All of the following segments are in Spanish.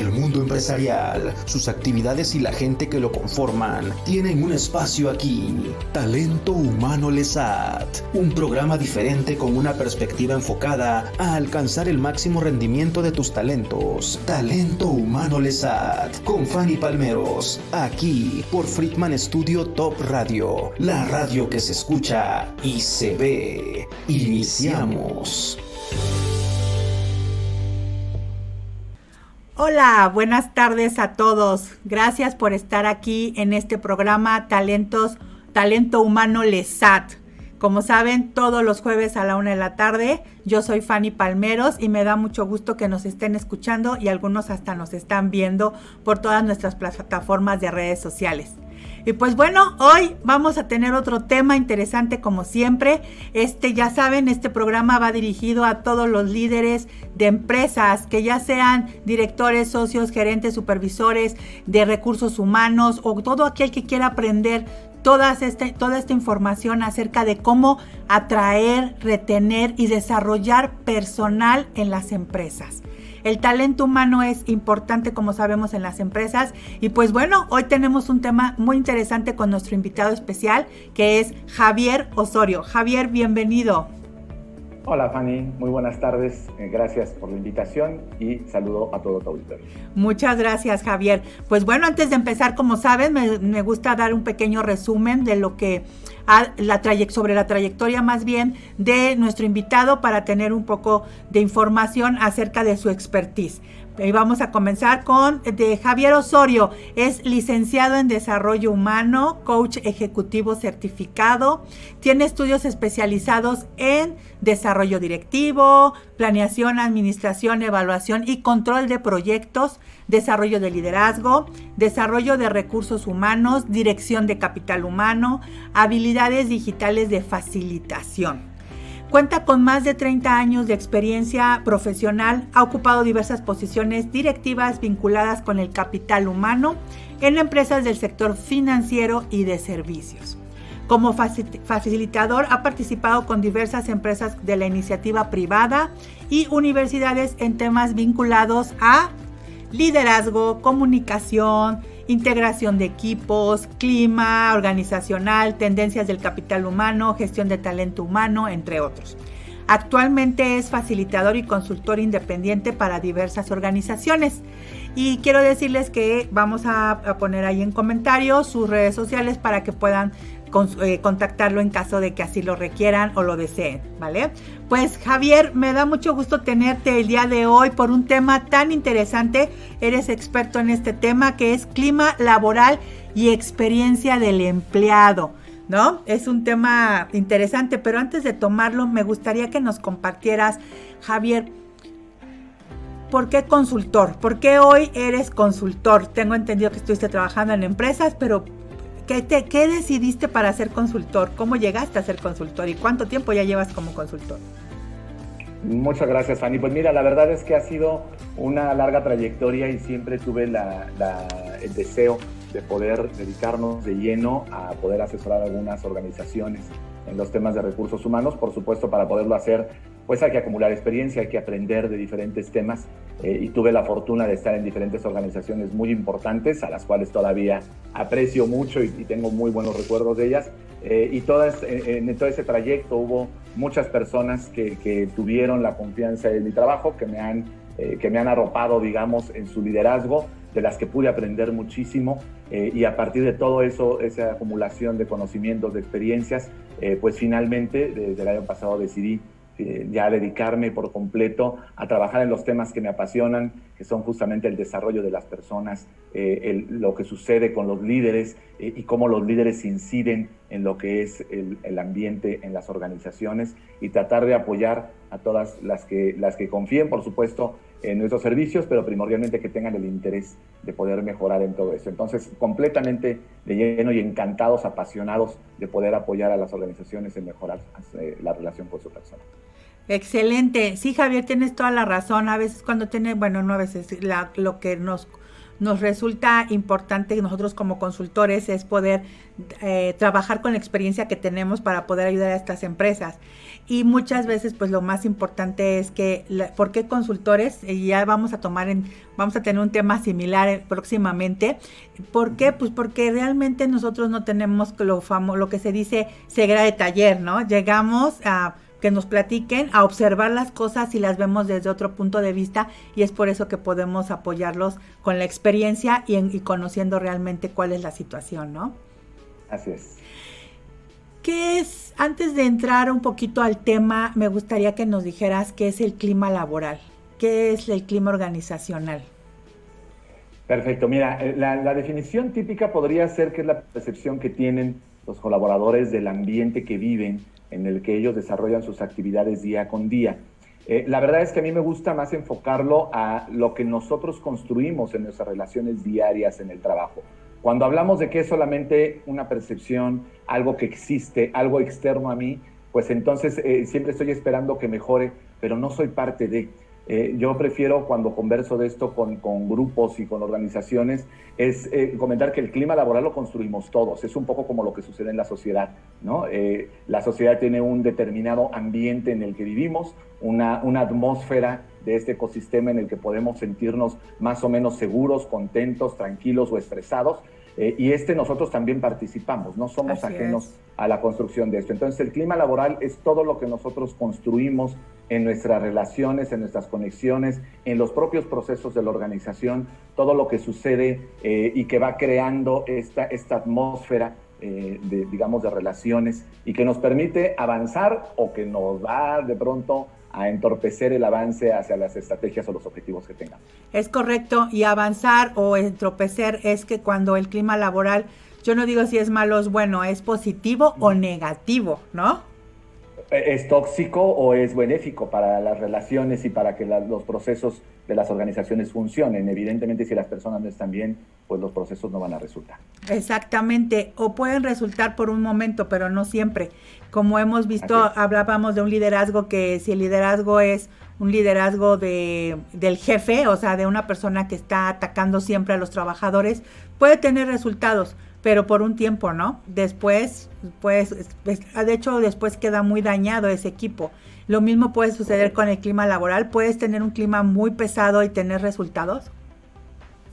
El mundo empresarial, sus actividades y la gente que lo conforman tienen un espacio aquí. Talento Humano Lesat, un programa diferente con una perspectiva enfocada a alcanzar el máximo rendimiento de tus talentos. Talento Humano Lesat, con Fanny Palmeros, aquí por Friedman Studio Top Radio, la radio que se escucha y se ve. Iniciamos. Hola, buenas tardes a todos. Gracias por estar aquí en este programa Talentos, Talento Humano LESAT. Como saben, todos los jueves a la una de la tarde, yo soy Fanny Palmeros y me da mucho gusto que nos estén escuchando y algunos hasta nos están viendo por todas nuestras plataformas de redes sociales. Y pues bueno, hoy vamos a tener otro tema interesante como siempre. Este, ya saben, este programa va dirigido a todos los líderes de empresas, que ya sean directores, socios, gerentes, supervisores de recursos humanos o todo aquel que quiera aprender toda, este, toda esta información acerca de cómo atraer, retener y desarrollar personal en las empresas. El talento humano es importante, como sabemos, en las empresas. Y pues bueno, hoy tenemos un tema muy interesante con nuestro invitado especial, que es Javier Osorio. Javier, bienvenido. Hola Fanny, muy buenas tardes. Eh, gracias por la invitación y saludo a todo tu auditorio. Muchas gracias Javier. Pues bueno, antes de empezar, como saben, me, gusta dar un pequeño resumen de lo que la sobre la trayectoria más bien de nuestro invitado para tener un poco de información acerca de su expertise. Y vamos a comenzar con de Javier Osorio. Es licenciado en Desarrollo Humano, coach ejecutivo certificado. Tiene estudios especializados en desarrollo directivo, planeación, administración, evaluación y control de proyectos, desarrollo de liderazgo, desarrollo de recursos humanos, dirección de capital humano, habilidades digitales de facilitación. Cuenta con más de 30 años de experiencia profesional, ha ocupado diversas posiciones directivas vinculadas con el capital humano en empresas del sector financiero y de servicios. Como facilitador ha participado con diversas empresas de la iniciativa privada y universidades en temas vinculados a liderazgo, comunicación, integración de equipos, clima organizacional, tendencias del capital humano, gestión de talento humano, entre otros. Actualmente es facilitador y consultor independiente para diversas organizaciones. Y quiero decirles que vamos a, poner ahí en comentarios sus redes sociales para que puedan eh, contactarlo en caso de que así lo requieran o lo deseen, ¿vale? Pues Javier, me da mucho gusto tenerte el día de hoy por un tema tan interesante. Eres experto en este tema que es clima laboral y experiencia del empleado. ¿No? Es un tema interesante, pero antes de tomarlo, me gustaría que nos compartieras, Javier, ¿por qué consultor? ¿Por qué hoy eres consultor? Tengo entendido que estuviste trabajando en empresas, pero ¿Qué, decidiste para ser consultor? ¿Cómo llegaste a ser consultor y cuánto tiempo ya llevas como consultor? Muchas gracias, Fanny. Pues mira, la verdad es que ha sido una larga trayectoria y siempre tuve el deseo de poder dedicarnos de lleno a poder asesorar algunas organizaciones en los temas de recursos humanos. Por supuesto, para poderlo hacer, pues hay que acumular experiencia, hay que aprender de diferentes temas eh, y tuve la fortuna de estar en diferentes organizaciones muy importantes, a las cuales todavía aprecio mucho y, tengo muy buenos recuerdos de ellas. Eh, y todas, en, todo ese trayecto hubo muchas personas que, tuvieron la confianza de mi trabajo, que me han, eh, que me han arropado, digamos, en su liderazgo de las que pude aprender muchísimo y a partir de todo eso, esa acumulación de conocimientos, de experiencias, pues finalmente desde el año pasado decidí eh, ya dedicarme por completo a trabajar en los temas que me apasionan, que son justamente el desarrollo de las personas, eh, lo que sucede con los líderes eh, y cómo los líderes inciden en lo que es el, el, ambiente en las organizaciones y tratar de apoyar a todas las que, las que confíen, por supuesto, en nuestros servicios, pero primordialmente que tengan el interés de poder mejorar en todo eso. Entonces, completamente de lleno y encantados, apasionados de poder apoyar a las organizaciones en mejorar la relación con su persona. Excelente. Sí, Javier, tienes toda la razón. A veces cuando tiene, bueno, no a veces, lo que nos nos resulta importante nosotros como consultores es poder eh, trabajar con la experiencia que tenemos para poder ayudar a estas empresas. Y muchas veces, pues lo más importante es que, ¿por qué consultores? Y ya vamos a tomar en, vamos a tener un tema similar eh, próximamente. ¿Por qué? Pues porque realmente nosotros no tenemos lo, famo, lo que se dice ceguera de taller, ¿no? Llegamos a que nos platiquen, a observar las cosas y las vemos desde otro punto de vista y es por eso que podemos apoyarlos con la experiencia y, y conociendo realmente cuál es la situación, ¿no? Así es. ¿Qué es, antes de entrar un poquito al tema, me gustaría que nos dijeras qué es el clima laboral, qué es el clima organizacional? Perfecto, mira, eh, la, la definición típica podría ser que es la percepción que tienen los colaboradores del ambiente que viven en el que ellos desarrollan sus actividades día con día. Eh, la verdad es que a mí me gusta más enfocarlo a lo que nosotros construimos en nuestras relaciones diarias en el trabajo. Cuando hablamos de que es solamente una percepción, algo que existe, algo externo a mí, pues entonces eh, siempre estoy esperando que mejore, pero no soy parte de. Eh, yo prefiero cuando converso de esto con, grupos y con organizaciones, es eh, comentar que el clima laboral lo construimos todos. Es un poco como lo que sucede en la sociedad. ¿no? Eh, la sociedad tiene un determinado ambiente en el que vivimos, una atmósfera de este ecosistema en el que podemos sentirnos más o menos seguros, contentos, tranquilos o estresados. Y este nosotros también participamos, no somos ajenos a la construcción de esto. Entonces el clima laboral es todo lo que nosotros construimos en nuestras relaciones, en nuestras conexiones, en los propios procesos de la organización, todo lo que sucede eh, y que va creando esta, esta atmósfera eh, de, digamos, de relaciones y que nos permite avanzar o que nos va de pronto a entorpecer el avance hacia las estrategias o los objetivos que tengamos. Es correcto, y avanzar o entorpecer es que cuando el clima laboral, yo no digo si es malo o es bueno, es positivo o negativo, ¿no? Es tóxico o es benéfico para las relaciones y para que los procesos de las organizaciones funcionen. Evidentemente, si las personas no están bien, pues los procesos no van a resultar. Exactamente, o pueden resultar por un momento, pero no siempre. Como hemos visto, hablábamos de un liderazgo que si el liderazgo es un liderazgo de, del jefe, o sea, de una persona que está atacando siempre a los trabajadores, puede tener resultados pero por un tiempo, ¿no? Después, pues, de hecho, después queda muy dañado ese equipo. Lo mismo puede suceder con el clima laboral. Puedes tener un clima muy pesado y tener resultados.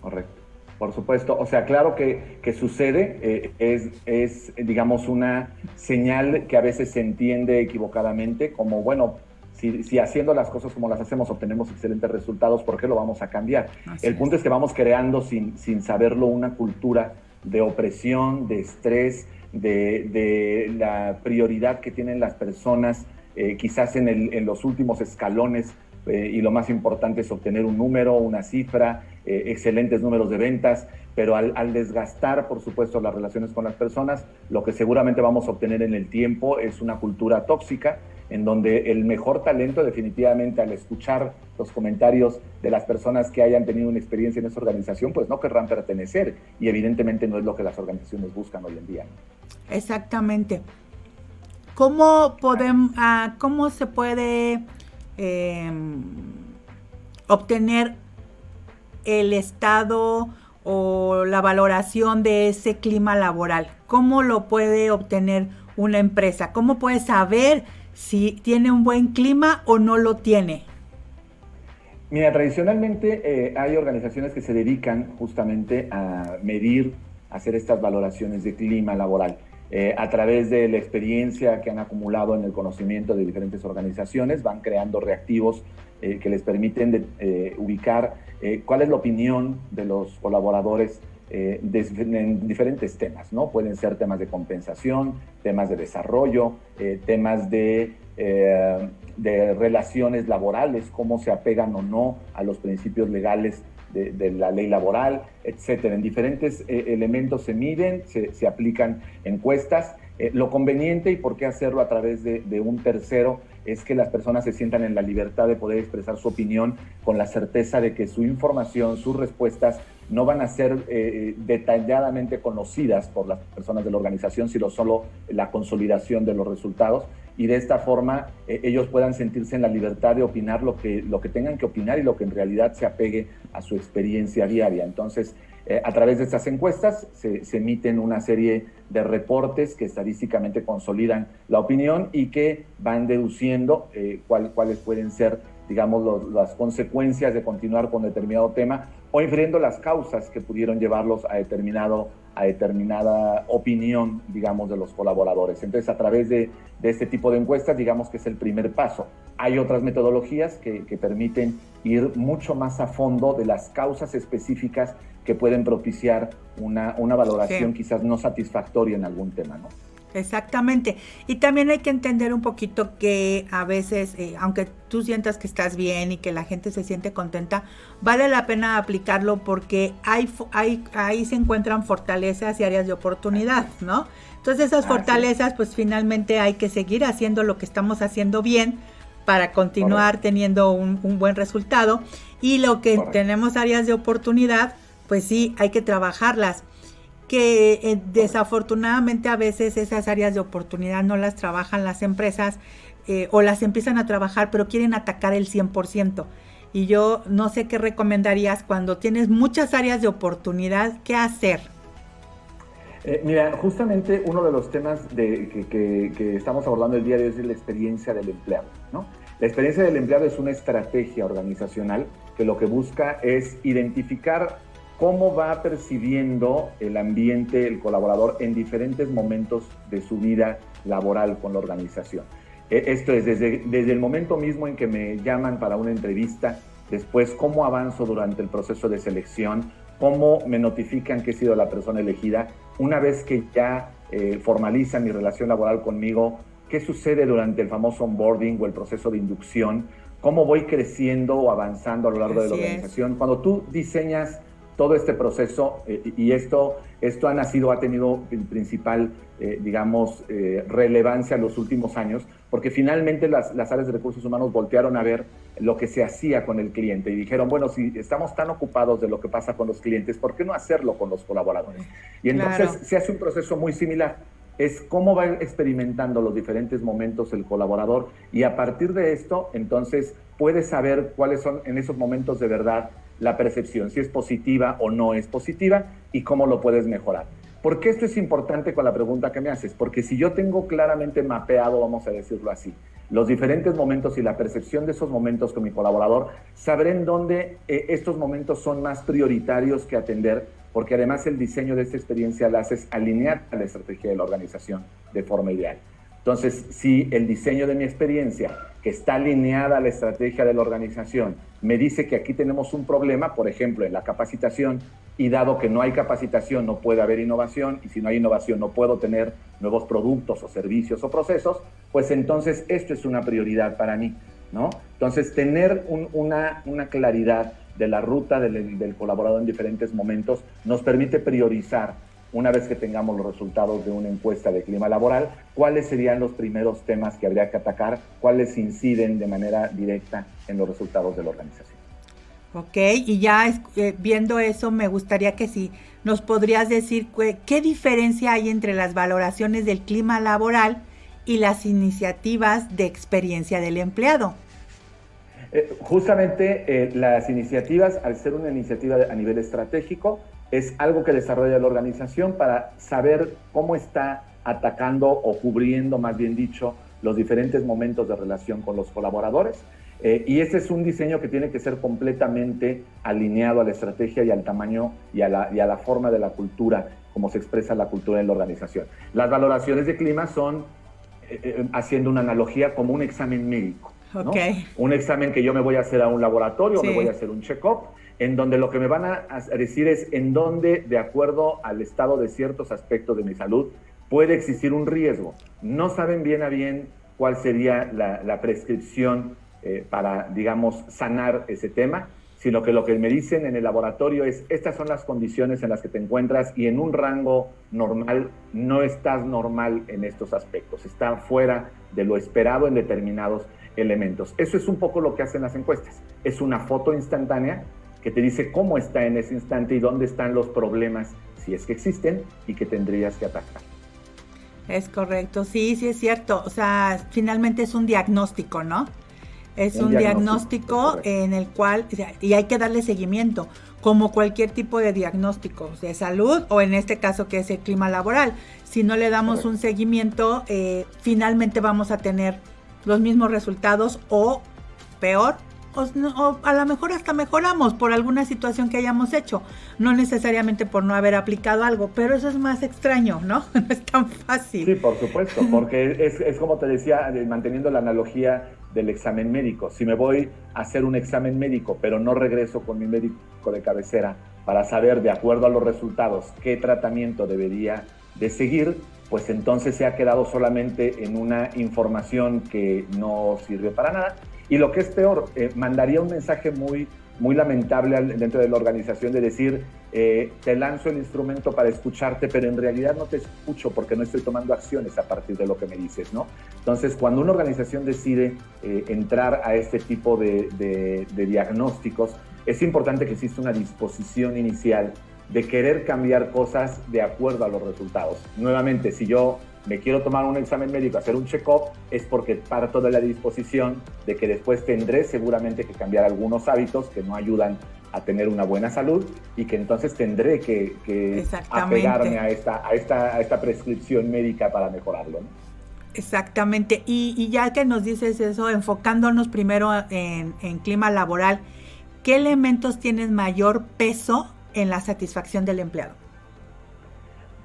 Correcto. Por supuesto, o sea, claro que, que sucede, eh, es, es, digamos, una señal que a veces se entiende equivocadamente como, bueno, si, si, haciendo las cosas como las hacemos obtenemos excelentes resultados, ¿por qué lo vamos a cambiar? El punto es. es que vamos creando sin, sin saberlo una cultura de opresión, de estrés, de, la prioridad que tienen las personas, eh, quizás en, los últimos escalones, eh, y lo más importante es obtener un número, una cifra, eh, excelentes números de ventas, pero al, desgastar, por supuesto, las relaciones con las personas, lo que seguramente vamos a obtener en el tiempo es una cultura tóxica en donde el mejor talento definitivamente al escuchar los comentarios de las personas que hayan tenido una experiencia en esa organización, pues no querrán pertenecer y evidentemente no es lo que las organizaciones buscan hoy en día. Exactamente. ¿Cómo, podemos, ah, cómo se puede em, obtener el estado o la valoración de ese clima laboral? ¿Cómo lo puede obtener una empresa? ¿Cómo puede saber si tiene un buen clima o no lo tiene? Mira, tradicionalmente eh, hay organizaciones que se dedican justamente a medir, hacer estas valoraciones de clima laboral. Eh, a través de la experiencia que han acumulado en el conocimiento de diferentes organizaciones, van creando reactivos eh, que les permiten ubicar cuál es la opinión de los colaboradores eh, en diferentes temas, ¿no? Pueden ser temas de compensación, temas de desarrollo, eh, temas eh, de, relaciones laborales, cómo se apegan o no a los principios legales de, la ley laboral, etcétera. En diferentes elementos se miden, se, aplican encuestas. lo conveniente y por qué hacerlo a través de, de un tercero es que las personas se sientan en la libertad de poder expresar su opinión con la certeza de que su información, sus respuestas no van a ser eh, detalladamente conocidas por las personas de la organización, sino solo la consolidación de los resultados. Y de esta forma eh, ellos puedan sentirse en la libertad de opinar lo que, lo que tengan que opinar y lo que en realidad se apegue a su experiencia diaria. Entonces, eh, a través de estas encuestas se, emiten una serie de reportes que estadísticamente consolidan la opinión y que van deduciendo eh, cuáles pueden ser, digamos, las consecuencias de continuar con determinado tema o infiriendo las causas que pudieron llevarlos a determinado a determinada opinión, digamos, de los colaboradores. Entonces, a través de, este tipo de encuestas, digamos que es el primer paso. Hay otras metodologías que, permiten ir mucho más a fondo de las causas específicas que pueden propiciar una, valoración quizás no satisfactoria en algún tema, ¿no? Exactamente. Y también hay que entender un poquito que a veces, eh, aunque tú sientas que estás bien y que la gente se siente contenta, vale la pena aplicarlo porque hay, hay, ahí se encuentran fortalezas y áreas de oportunidad, ¿no? Entonces esas fortalezas, pues finalmente hay que seguir haciendo lo que estamos haciendo bien para continuar teniendo un, un, buen resultado. Y lo que tenemos áreas de oportunidad, pues sí, hay que trabajarlas que eh, desafortunadamente a veces esas áreas de oportunidad no las trabajan las empresas eh, o las empiezan a trabajar pero quieren atacar el 100%. Y yo no sé qué recomendarías cuando tienes muchas áreas de oportunidad, ¿qué hacer? Eh, mira, justamente uno de los temas de, que, estamos abordando el día de hoy es la experiencia del empleado. ¿no? La experiencia del empleado es una estrategia organizacional que lo que busca es identificar cómo va percibiendo el ambiente, el colaborador en diferentes momentos de su vida laboral con la organización. E, esto es desde, desde el momento mismo en que me llaman para una entrevista, después cómo avanzo durante el proceso de selección, cómo me notifican que he sido la persona elegida, una vez que ya eh, formalizan mi relación laboral conmigo, qué sucede durante el famoso onboarding o el proceso de inducción, cómo voy creciendo o avanzando a lo largo de la organización. Cuando tú diseñas todo este proceso eh, y esto, esto ha nacido, ha tenido principal, eh, digamos, eh, relevancia en los últimos años, porque finalmente las, las, áreas de recursos humanos voltearon a ver lo que se hacía con el cliente y dijeron, bueno, si estamos tan ocupados de lo que pasa con los clientes, ¿por qué no hacerlo con los colaboradores? Y entonces se hace un proceso muy similar. Es cómo va experimentando los diferentes momentos el colaborador y a partir de esto, entonces, puedes saber cuáles son en esos momentos de verdad la percepción, si es positiva o no es positiva y cómo lo puedes mejorar. ¿Por qué esto es importante con la pregunta que me haces? Porque si yo tengo claramente mapeado, vamos a decirlo así, los diferentes momentos y la percepción de esos momentos con mi colaborador, sabré en dónde eh, estos momentos son más prioritarios que atender, porque además el diseño de esta experiencia la haces alinear a la estrategia de la organización de forma ideal. Entonces, si el diseño de mi experiencia, que está alineada a la estrategia de la organización, me dice que aquí tenemos un problema, por ejemplo, en la capacitación, y dado que no hay capacitación, no puede haber innovación, y si no hay innovación, no puedo tener nuevos productos o servicios o procesos, pues entonces esto es una prioridad para mí, ¿no? Entonces, tener una, claridad de la ruta del, del colaborador en diferentes momentos nos permite priorizar una vez que tengamos los resultados de una encuesta de clima laboral, cuáles serían los primeros temas que habría que atacar, cuáles inciden de manera directa en los resultados de la organización. Ok, y ya eh, viendo eso, me gustaría que si nos podrías decir qué diferencia hay entre las valoraciones del clima laboral y las iniciativas de experiencia del empleado. Eh, justamente eh, las iniciativas, al ser una iniciativa a nivel estratégico, es algo que desarrolla la organización para saber cómo está atacando o cubriendo, más bien dicho, los diferentes momentos de relación con los colaboradores. Eh, y ese es un diseño que tiene que ser completamente alineado a la estrategia y al tamaño y a la, y a la forma de la cultura, como se expresa la cultura en la organización. Las valoraciones de clima son, eh, eh, haciendo una analogía, como un examen médico. Un examen que yo me voy a hacer a un laboratorio, o me voy a hacer un check-up, en donde lo que me van a decir es en dónde, de acuerdo al estado de ciertos aspectos de mi salud, puede existir un riesgo. No saben bien a bien cuál sería la, prescripción eh, para, digamos, sanar ese tema, sino que lo que me dicen en el laboratorio es, estas son las condiciones en las que te encuentras y en un rango normal no estás normal en estos aspectos, está fuera de lo esperado en determinados elementos. Eso es un poco lo que hacen las encuestas. Es una foto instantánea que te dice cómo está en ese instante y dónde están los problemas, si es que existen, y que tendrías que atacar. Es correcto, sí, sí es cierto. O sea, finalmente es un diagnóstico, ¿no? Es un, diagnóstico, en el cual, y hay que darle seguimiento, como cualquier tipo de diagnóstico de salud o en este caso que es el clima laboral. Si no le damos un seguimiento, eh, finalmente vamos a tener los mismos resultados o peor o, a lo mejor hasta mejoramos por alguna situación que hayamos hecho, no necesariamente por no haber aplicado algo, pero eso es más extraño, ¿no? No es tan fácil. Sí, por supuesto, porque es, es como te decía, manteniendo la analogía del examen médico. Si me voy a hacer un examen médico, pero no regreso con mi médico de cabecera para saber, de acuerdo a los resultados, qué tratamiento debería de seguir, pues entonces se ha quedado solamente en una información que no sirvió para nada y lo que es peor, eh, mandaría un mensaje muy, muy lamentable dentro de la organización de decir, eh, te lanzo el instrumento para escucharte, pero en realidad no te escucho porque no estoy tomando acciones a partir de lo que me dices, ¿no? Entonces, cuando una organización decide eh, entrar a este tipo de diagnósticos, es importante que exista una disposición inicial de querer cambiar cosas de acuerdo a los resultados. Nuevamente, si yo me quiero tomar un examen médico, hacer un check-up, es porque parto de la disposición de que después tendré seguramente que cambiar algunos hábitos que no ayudan a tener una buena salud y que entonces tendré que, apegarme a esta, a, esta, a esta prescripción médica para mejorarlo. Exactamente. Y, ya que nos dices eso, enfocándonos primero en, en clima laboral, ¿qué elementos tienen mayor peso en la satisfacción del empleado?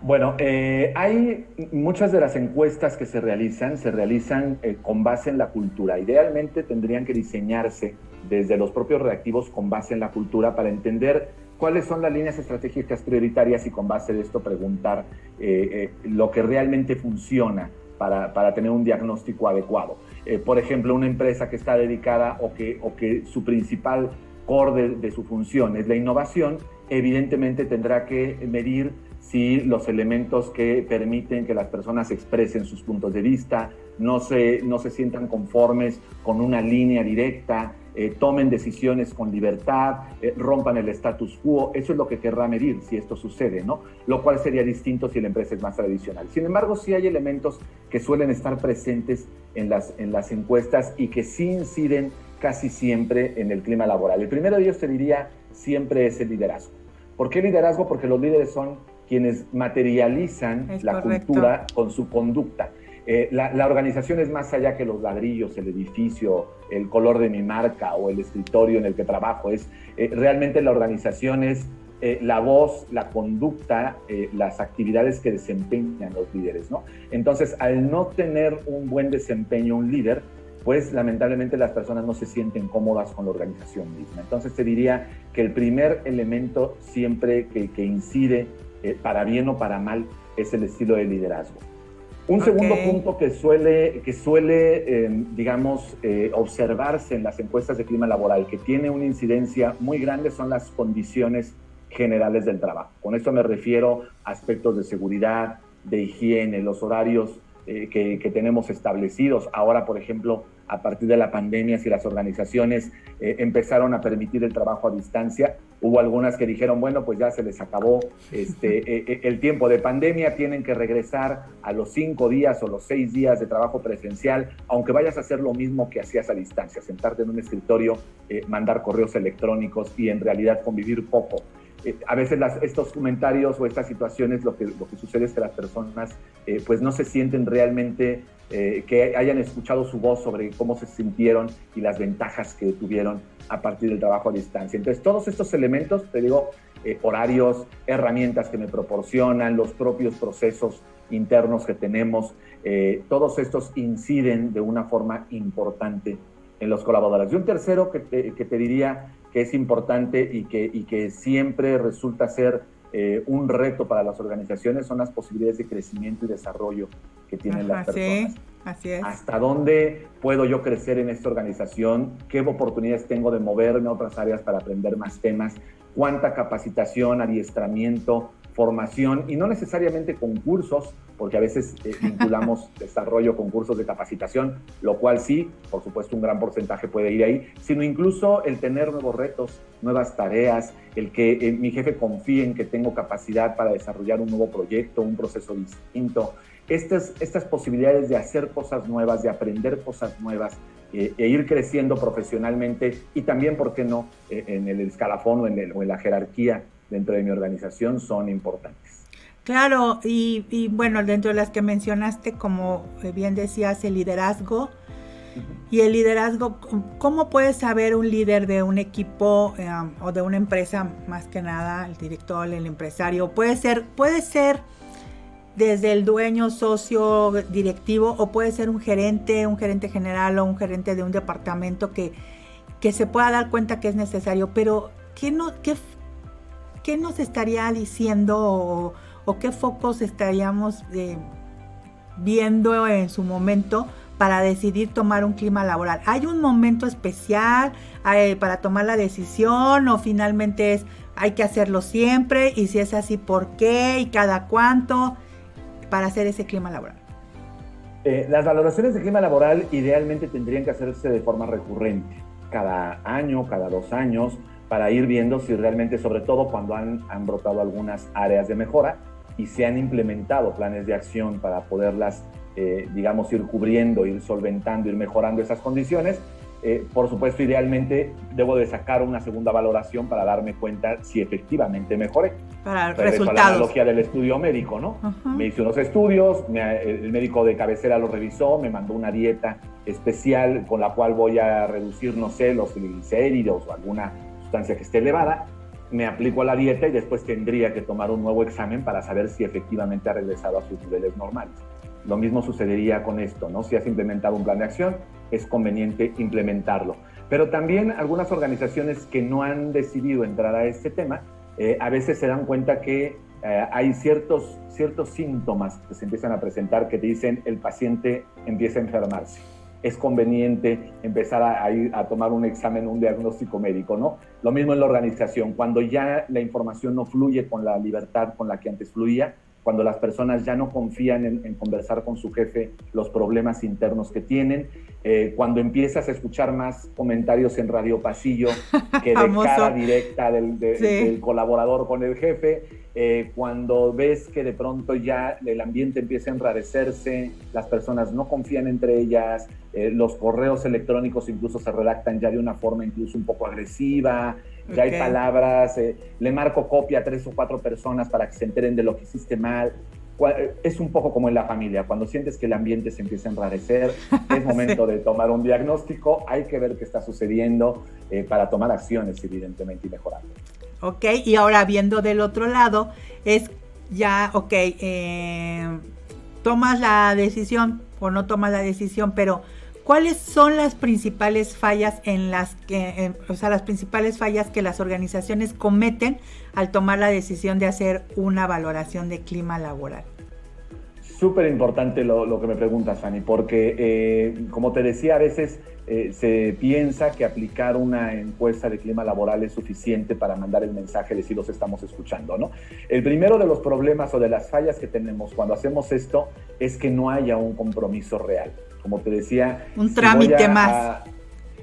Bueno, eh, hay muchas de las encuestas que se realizan, se realizan eh, con base en la cultura. Idealmente tendrían que diseñarse desde los propios reactivos con base en la cultura para entender cuáles son las líneas estratégicas prioritarias y con base de esto preguntar eh, lo que realmente funciona para, para, tener un diagnóstico adecuado. por ejemplo, una empresa que está dedicada o que, o que su principal core de, de su función es la innovación, evidentemente tendrá que medir si los elementos que permiten que las personas expresen sus puntos de vista, no se, no se sientan conformes con una línea directa, eh, tomen decisiones con libertad, eh, rompan el status quo. Eso es lo que querrá medir si esto sucede, ¿no? Lo cual sería distinto si la empresa es más tradicional. Sin embargo, sí hay elementos que suelen estar presentes en las, en las encuestas y que sí inciden casi siempre en el clima laboral. El primero de ellos, te diría, siempre es el liderazgo. ¿Por qué liderazgo? Porque los líderes son quienes materializan la cultura con su conducta. Eh, la, organización es más allá que los ladrillos, el edificio, el color de mi marca o el escritorio en el que trabajo. Es, eh, realmente la organización es eh, la voz, la conducta, las actividades que desempeñan los líderes. ¿no? Entonces, al no tener un buen desempeño un líder, pues lamentablemente las personas no se sienten cómodas con la organización misma. Entonces te diría que el primer elemento siempre que, que incide eh, para bien o para mal, es el estilo de liderazgo. Un segundo punto que suele, que suele em, digamos, eh, observarse en las encuestas de clima laboral, que tiene una incidencia muy grande, son las condiciones generales del trabajo. Con esto me refiero a aspectos de seguridad, de higiene, los horarios eh, que, tenemos establecidos. Ahora, por ejemplo, a partir de la pandemia, si las organizaciones empezaron a permitir el trabajo a distancia, Hubo algunas que dijeron, bueno, pues ya se les acabó este, e, e, el tiempo de pandemia, tienen que regresar a los cinco días o los seis días de trabajo presencial, aunque vayas a hacer lo mismo que hacías a distancia, sentarte en un escritorio, eh, mandar correos electrónicos y en realidad convivir poco. Eh, a veces estos comentarios o estas situaciones lo que, lo que sucede es que las personas eh, pues no se sienten realmente que hayan escuchado su voz sobre cómo se sintieron y las ventajas que tuvieron a partir del trabajo a distancia. Entonces, todos estos elementos, te digo, eh, horarios, herramientas que me proporcionan, los propios procesos internos que tenemos, eh, todos estos inciden de una forma importante en los colaboradores. Y un tercero que te, diría que es importante y que, y que siempre resulta ser eh, un reto para las organizaciones son las posibilidades de crecimiento y desarrollo que tienen las personas. Así es. ¿Hasta dónde puedo yo crecer en esta organización? ¿Qué oportunidades tengo de moverme a otras áreas para aprender más temas? ¿Cuánta capacitación, adiestramiento, formación? Y no necesariamente concursos, porque a veces eh, vinculamos desarrollo con cursos de capacitación, lo cual sí, por supuesto, un gran porcentaje puede ir ahí, sino incluso el tener nuevos retos, nuevas tareas, el que eh, mi jefe confíe en que tengo capacidad para desarrollar un nuevo proyecto, un proceso distinto, estas, estas posibilidades de hacer cosas nuevas, de aprender cosas nuevas eh, e ir creciendo profesionalmente y también, ¿por qué no?, eh, en el escalafón o en, el, o en la jerarquía dentro de mi organización son importantes. Claro, y, y, bueno, dentro de las que mencionaste, como bien decías, el liderazgo. Y el liderazgo, ¿cómo puede saber un líder de un equipo eh, o de una empresa, más que nada, el director, el empresario? Puede ser, puede ser desde el dueño, socio, directivo, o puede ser un gerente, un gerente general o un gerente de un departamento que, que se pueda dar cuenta que es necesario. Pero, ¿qué, no, qué, qué nos estaría diciendo o, qué focos estaríamos eh, viendo en su momento para decidir tomar un clima laboral? ¿Hay un momento especial eh, para tomar la decisión o finalmente es hay que hacerlo siempre y si es así, ¿por qué y cada cuánto? Para hacer ese clima laboral? Eh, las valoraciones de clima laboral idealmente tendrían que hacerse de forma recurrente, cada año, cada dos años, para ir viendo si realmente, sobre todo cuando han, brotado algunas áreas de mejora y se han implementado planes de acción para poderlas, eh, digamos, ir cubriendo, ir solventando, ir mejorando esas condiciones, eh, por supuesto, idealmente debo de sacar una segunda valoración para darme cuenta si efectivamente mejoré. Para Regreso resultados. a la analogía del estudio médico, ¿no? Me hice unos estudios, el médico de cabecera lo revisó, me mandó una dieta especial con la cual voy a reducir, no sé, los triglicéridos o alguna sustancia que esté elevada. Me aplico a la dieta y después tendría que tomar un nuevo examen para saber si efectivamente ha regresado a sus niveles normales. Lo mismo sucedería con esto, ¿no? Si has implementado un plan de acción, es conveniente implementarlo. Pero también algunas organizaciones que no han decidido entrar a este tema, eh, a veces se dan cuenta que eh, hay ciertos, ciertos síntomas que se empiezan a presentar que dicen el paciente empieza a enfermarse. Es conveniente empezar a, a tomar un examen, un diagnóstico médico, ¿no? Lo mismo en la organización, cuando ya la información no fluye con la libertad con la que antes fluía, cuando las personas ya no confían en, conversar con su jefe los problemas internos que tienen, eh, cuando empiezas a escuchar más comentarios en radio pasillo que de cara directa del, colaborador con el jefe, eh, cuando ves que de pronto ya el ambiente empieza a enrarecerse, las personas no confían entre ellas, eh, los correos electrónicos incluso se redactan ya de una forma incluso un poco agresiva, ya hay palabras, eh, le marco copia a tres o cuatro personas para que se enteren de lo que hiciste mal. Es un poco como en la familia, cuando sientes que el ambiente se empieza a enrarecer, es momento de tomar un diagnóstico, hay que ver qué está sucediendo eh, para tomar acciones, evidentemente, y mejorar. Ok, y ahora viendo del otro lado, es ya, ok, eh, tomas la decisión o no tomas la decisión, pero ¿Cuáles son las principales fallas en las que, o sea, las principales fallas que las organizaciones cometen al tomar la decisión de hacer una valoración de clima laboral? Súper importante lo, que me preguntas, Fanny, porque eh, como te decía, a veces eh, se piensa que aplicar una encuesta de clima laboral es suficiente para mandar el mensaje de si los estamos escuchando, ¿no? El primero de los problemas o de las fallas que tenemos cuando hacemos esto es que no haya un compromiso real como te decía. Un trámite más.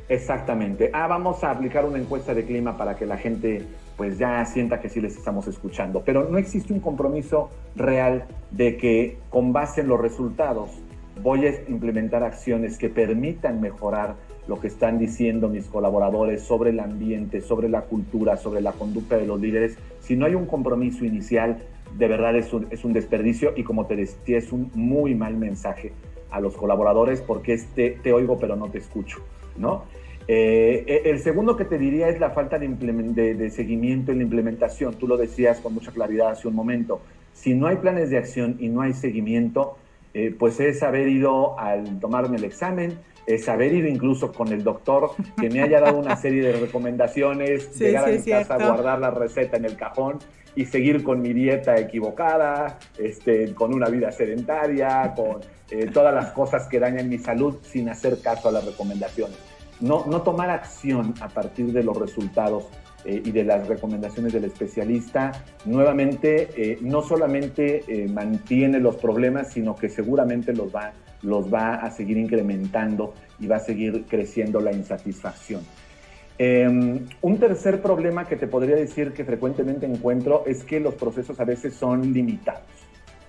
exactamente. Ah, vamos a aplicar una encuesta de clima para que la gente pues ya sienta que sí les estamos escuchando. Pero no existe un compromiso real de que con base en los resultados voy a implementar acciones que permitan mejorar lo que están diciendo mis colaboradores sobre el ambiente, sobre la cultura, sobre la conducta de los líderes. Si no hay un compromiso inicial, de verdad es un, es un desperdicio y como te decía, es un muy mal mensaje a los colaboradores porque es te, oigo pero no te escucho, ¿no? Eh, e, el segundo que te diría es la falta de, de, seguimiento en la implementación. Tú lo decías con mucha claridad hace un momento. Si no hay planes de acción y no hay seguimiento, eh, pues es haber ido al tomarme el examen, es haber ido incluso con el doctor que me haya dado una serie de recomendaciones, llegar a mi casa, guardar la receta en el cajón y seguir con mi dieta equivocada, este, con una vida sedentaria, con eh, todas las cosas que dañan mi salud sin hacer caso a las recomendaciones. No, no tomar acción a partir de los resultados eh, y de las recomendaciones del especialista, nuevamente eh, no solamente mantiene los problemas, sino que seguramente los va, los va a seguir incrementando y va a seguir creciendo la insatisfacción. Em, un tercer problema que te podría decir que frecuentemente encuentro es que los procesos a veces son limitados.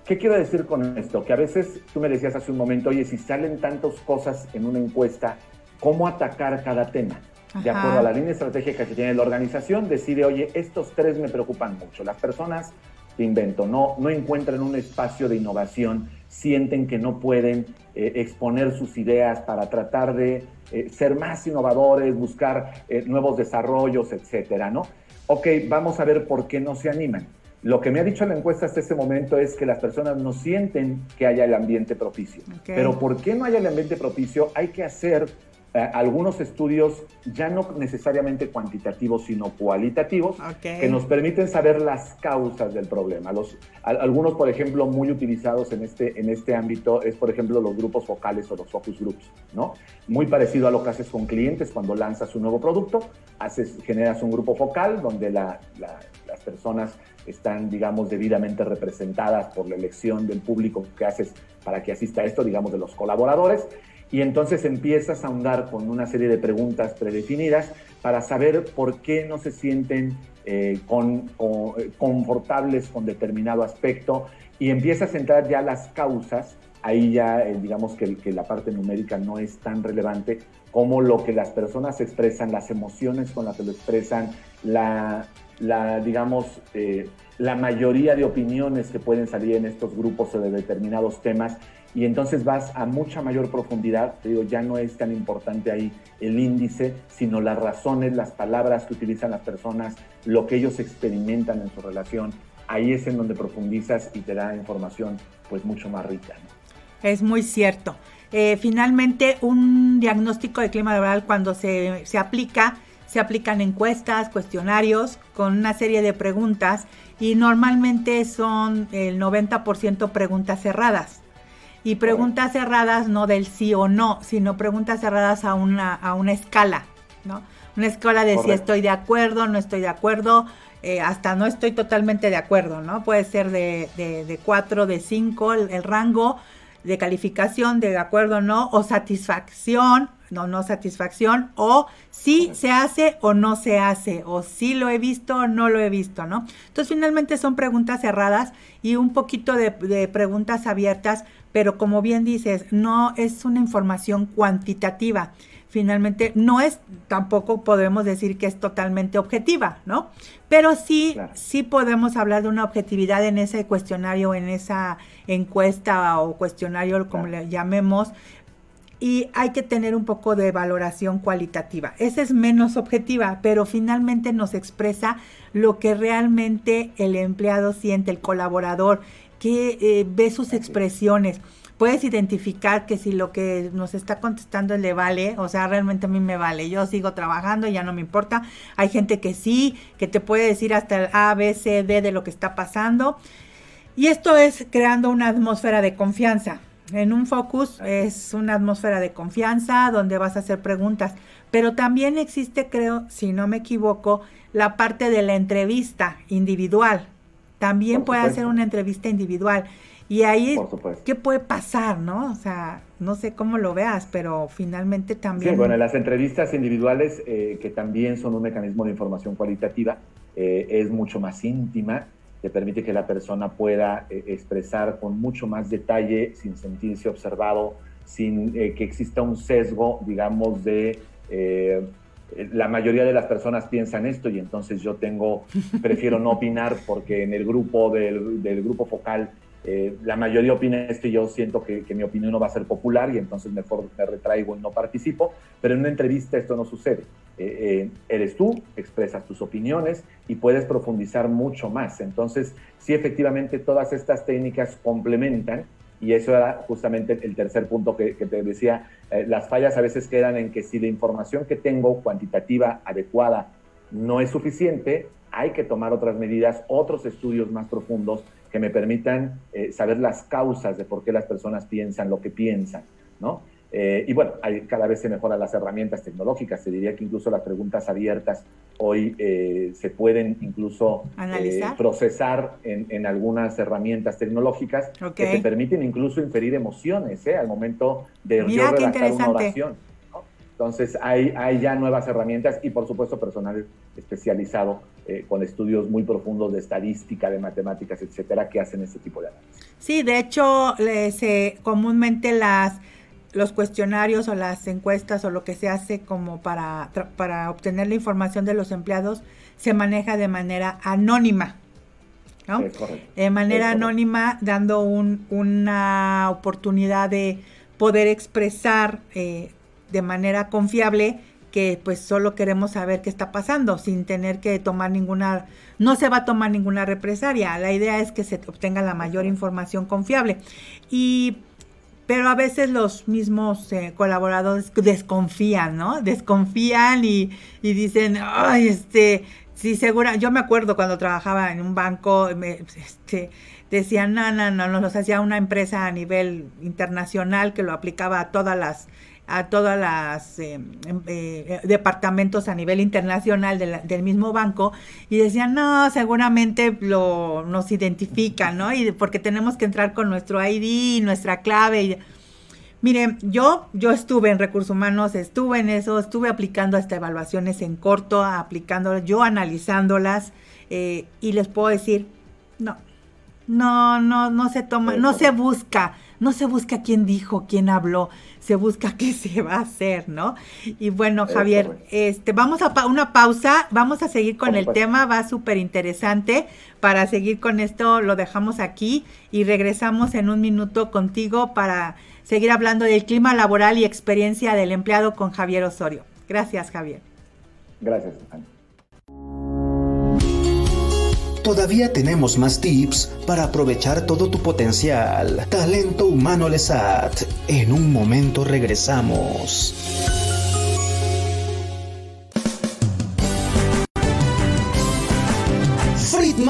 ¿Qué quiero decir con esto? Que a veces tú me decías hace un momento, oye, si salen tantas cosas en una encuesta, ¿cómo atacar cada tema? De acuerdo a la línea estratégica que tiene la organización, decide, oye, estos tres me preocupan mucho. Las personas, te invento, no, no encuentran un espacio de innovación, sienten que no pueden eh, exponer sus ideas para tratar de eh, ser más innovadores, buscar eh, nuevos desarrollos, etcétera, ¿no? Ok, vamos a ver por qué no se animan. Lo que me ha dicho la encuesta hasta este momento es que las personas no sienten que haya el ambiente propicio. Pero ¿por qué no haya el ambiente propicio? Hay que hacer eh, algunos estudios ya no necesariamente cuantitativos, sino cualitativos, que nos permiten saber las causas del problema. Los, algunos, por ejemplo, muy utilizados en este, en este ámbito es, por ejemplo, los grupos focales o los focus groups, ¿no? Muy parecido a lo que haces con clientes cuando lanzas un nuevo producto, haces, generas un grupo focal donde las personas están, digamos, debidamente representadas por la elección del público que haces para que asista a esto, digamos, de los colaboradores y entonces empiezas a ahondar con una serie de preguntas predefinidas para saber por qué no se sienten eh, con, confortables con determinado aspecto. Y empiezas a entrar ya las causas, ahí ya eh, digamos que, la parte numérica no es tan relevante como lo que las personas expresan, las emociones con las que lo expresan, la, digamos, eh, la mayoría de opiniones que pueden salir en estos grupos de determinados temas y entonces vas a mucha mayor profundidad, te digo, ya no es tan importante ahí el índice, sino las razones, las palabras que utilizan las personas, lo que ellos experimentan en su relación, ahí es en donde profundizas y te da información pues mucho más rica. Es muy cierto. Eh, finalmente, un diagnóstico de clima laboral cuando se, se aplica, se aplican encuestas, cuestionarios con una serie de preguntas y normalmente son el 90% preguntas cerradas y preguntas cerradas no del sí o no, sino preguntas cerradas a una, a una escala, ¿no? Una escala de si estoy de acuerdo, no estoy de acuerdo, eh, hasta no estoy totalmente de acuerdo, ¿no? Puede ser de, de, de 4, de 5, el, rango de calificación de acuerdo o no, o satisfacción, no, no satisfacción, o si se hace o no se hace, o si lo he visto o no lo he visto, ¿no? Entonces finalmente son preguntas cerradas y un poquito de, de preguntas abiertas pero como bien dices, no es una información cuantitativa. Finalmente, no es, tampoco podemos decir que es totalmente objetiva, ¿no? Pero sí, sí podemos hablar de una objetividad en ese cuestionario, en esa encuesta o cuestionario, como le llamemos, y hay que tener un poco de valoración cualitativa. Esa es menos objetiva, pero finalmente nos expresa lo que realmente el empleado siente, el colaborador, que eh, ve sus expresiones. Puedes identificar que si lo que nos está contestando le vale, o sea, realmente a mí me vale, yo sigo trabajando, ya no me importa. Hay gente que sí, que te puede decir hasta el A, B, C, D de lo que está pasando. Y esto es creando una atmósfera de confianza. En un focus es una atmósfera de confianza donde vas a hacer preguntas, pero también existe, creo, si no me equivoco, la parte de la entrevista individual. También puede hacer una entrevista individual. Y ahí, ¿qué puede pasar, no? O sea, no sé cómo lo veas, pero finalmente también... Sí, bueno, las entrevistas individuales, eh, que también son un mecanismo de información cualitativa, eh, es mucho más íntima, te permite que la persona pueda eh, expresar con mucho más detalle, sin sentirse observado, sin que exista un sesgo, digamos, de la mayoría de las personas piensan esto y entonces yo tengo, prefiero no opinar porque en el grupo del, grupo focal eh, la mayoría opina esto y yo siento que, mi opinión no va a ser popular y entonces mejor me retraigo y no participo, pero en una entrevista esto no sucede. Eh, eh, eres tú, expresas tus opiniones y puedes profundizar mucho más. Entonces, sí, efectivamente, todas estas técnicas complementan y eso era justamente el tercer punto que, te decía. Eh, las fallas a veces quedan en que si la información que tengo cuantitativa adecuada no es suficiente, hay que tomar otras medidas, otros estudios más profundos que me permitan eh, saber las causas de por qué las personas piensan lo que piensan, ¿no? Eh, y bueno, cada vez se mejoran las herramientas tecnológicas. Se diría que incluso las preguntas abiertas hoy eh, se pueden incluso eh, procesar en, algunas herramientas tecnológicas que te permiten incluso inferir emociones al momento de Mira, yo redactar una oración. Entonces hay, hay ya nuevas herramientas y por supuesto personal especializado eh, con estudios muy profundos de estadística, de matemáticas, etcétera, que hacen este tipo de análisis. Sí, de hecho, comúnmente las los cuestionarios o las encuestas o lo que se hace como para, para obtener la información de los empleados se maneja de manera anónima. ¿no? De manera anónima, dando un, una oportunidad de poder expresar eh, de manera confiable que pues solo queremos saber qué está pasando sin tener que tomar ninguna, no se va a tomar ninguna represalia. La idea es que se obtenga la mayor información confiable. Y pero a veces los mismos eh, colaboradores desconfían, ¿no? Desconfían y, y, dicen, ay, este, sí, segura, yo me acuerdo cuando trabajaba en un banco, este, decían, no, no, no, nos hacía una empresa a nivel internacional que lo aplicaba a todas las a todas las eh, em, eh, departamentos a nivel internacional del mismo banco y decían, no, seguramente lo, nos identifican, ¿no? Y porque tenemos que entrar con nuestro ID, nuestra clave. Y, Mire, yo, yo estuve en recursos humanos, estuve en eso, estuve aplicando hasta evaluaciones en corto, aplicando, yo analizándolas, eh, y les puedo decir, no, no, no, no se toma, no se busca, no se busca quién dijo, quién habló, se busca qué se va a hacer, ¿no? Y bueno, Javier, este, vamos a una pausa, vamos a seguir con el tema, va súper interesante. Para seguir con esto, lo dejamos aquí y regresamos en un minuto contigo para seguir hablando del clima laboral y experiencia del empleado con Javier Osorio. Gracias, Javier. Gracias, Todavía tenemos más tips para aprovechar todo tu potencial. Talento Humano Lesat. En un momento regresamos.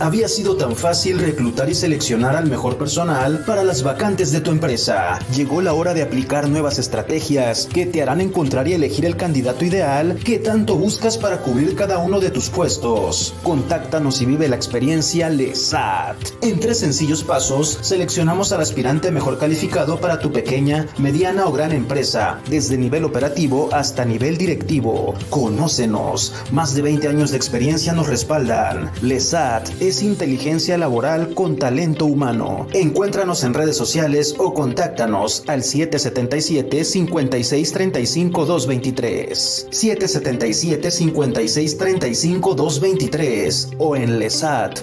Había sido tan fácil reclutar y seleccionar al mejor personal para las vacantes de tu empresa. Llegó la hora de aplicar nuevas estrategias que te harán encontrar y elegir el candidato ideal que tanto buscas para cubrir cada uno de tus puestos. Contáctanos y vive la experiencia LESAT. En tres sencillos pasos, seleccionamos al aspirante mejor calificado para tu pequeña, mediana o gran empresa, desde nivel operativo hasta nivel directivo. Conócenos. Más de 20 años de experiencia nos respaldan. LESAT es inteligencia laboral con talento humano. Encuéntranos en redes sociales o contáctanos al 777 56 35 223, 777 56 35 223 o en lesat.mx.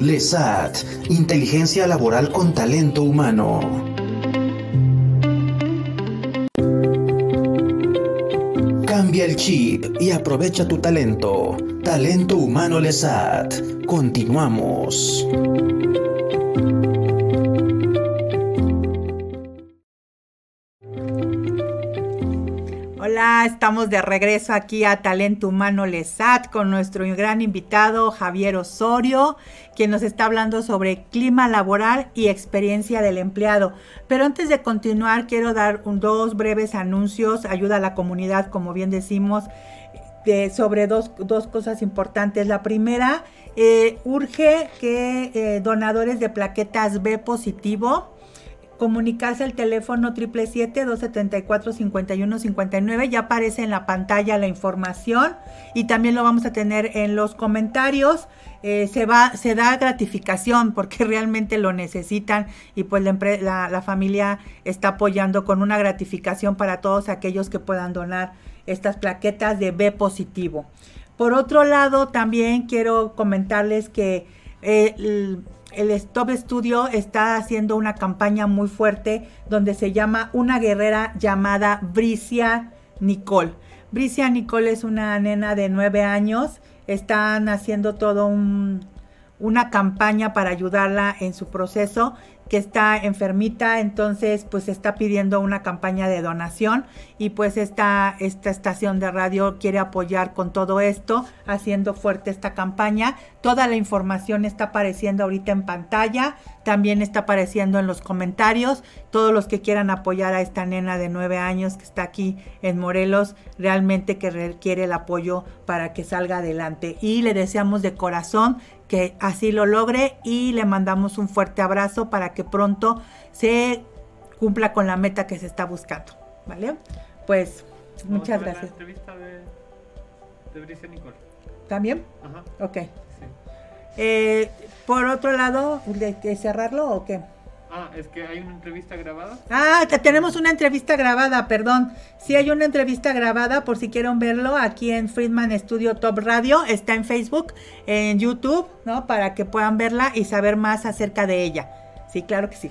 Lesat, inteligencia laboral con talento humano. Cambia el chip y aprovecha tu talento. Talento Humano Lesat. Continuamos. Estamos de regreso aquí a Talento Humano Lesat con nuestro gran invitado Javier Osorio, quien nos está hablando sobre clima laboral y experiencia del empleado. Pero antes de continuar, quiero dar dos breves anuncios, ayuda a la comunidad, como bien decimos, sobre dos, cosas importantes. La primera, eh, urge que eh, donadores de plaquetas B positivo, comunicarse al teléfono 777-274-5159. Ya aparece en la pantalla la información y también lo vamos a tener en los comentarios. Eh, se, va, se da gratificación porque realmente lo necesitan y pues la, familia está apoyando con una gratificación para todos aquellos que puedan donar estas plaquetas de B positivo. Por otro lado, también quiero comentarles que eh, el Stop Studio está haciendo una campaña muy fuerte donde se llama Una guerrera llamada Bricia Nicole. Bricia Nicole es una nena de nueve años. Están haciendo todo una campaña para ayudarla en su proceso que está enfermita, entonces pues está pidiendo una campaña de donación y pues esta, esta estación de radio quiere apoyar con todo esto, haciendo fuerte esta campaña. Toda la información está apareciendo ahorita en pantalla, también está apareciendo en los comentarios. Todos los que quieran apoyar a esta nena de nueve años que está aquí en Morelos, realmente que requiere el apoyo para que salga adelante. Y le deseamos de corazón que así lo logre y le mandamos un fuerte abrazo para que pronto se cumpla con la meta que se está buscando. ¿Vale? Pues muchas gracias. La entrevista de, de Nicole. ¿También? Ajá. Ok. Eh, por otro lado, ¿de cerrarlo o qué? Ah, es que hay una entrevista grabada. Ah, tenemos una entrevista grabada, perdón. Sí hay una entrevista grabada, por si quieren verlo, aquí en Friedman Studio Top Radio. Está en Facebook, en YouTube, ¿no? Para que puedan verla y saber más acerca de ella. Sí, claro que sí.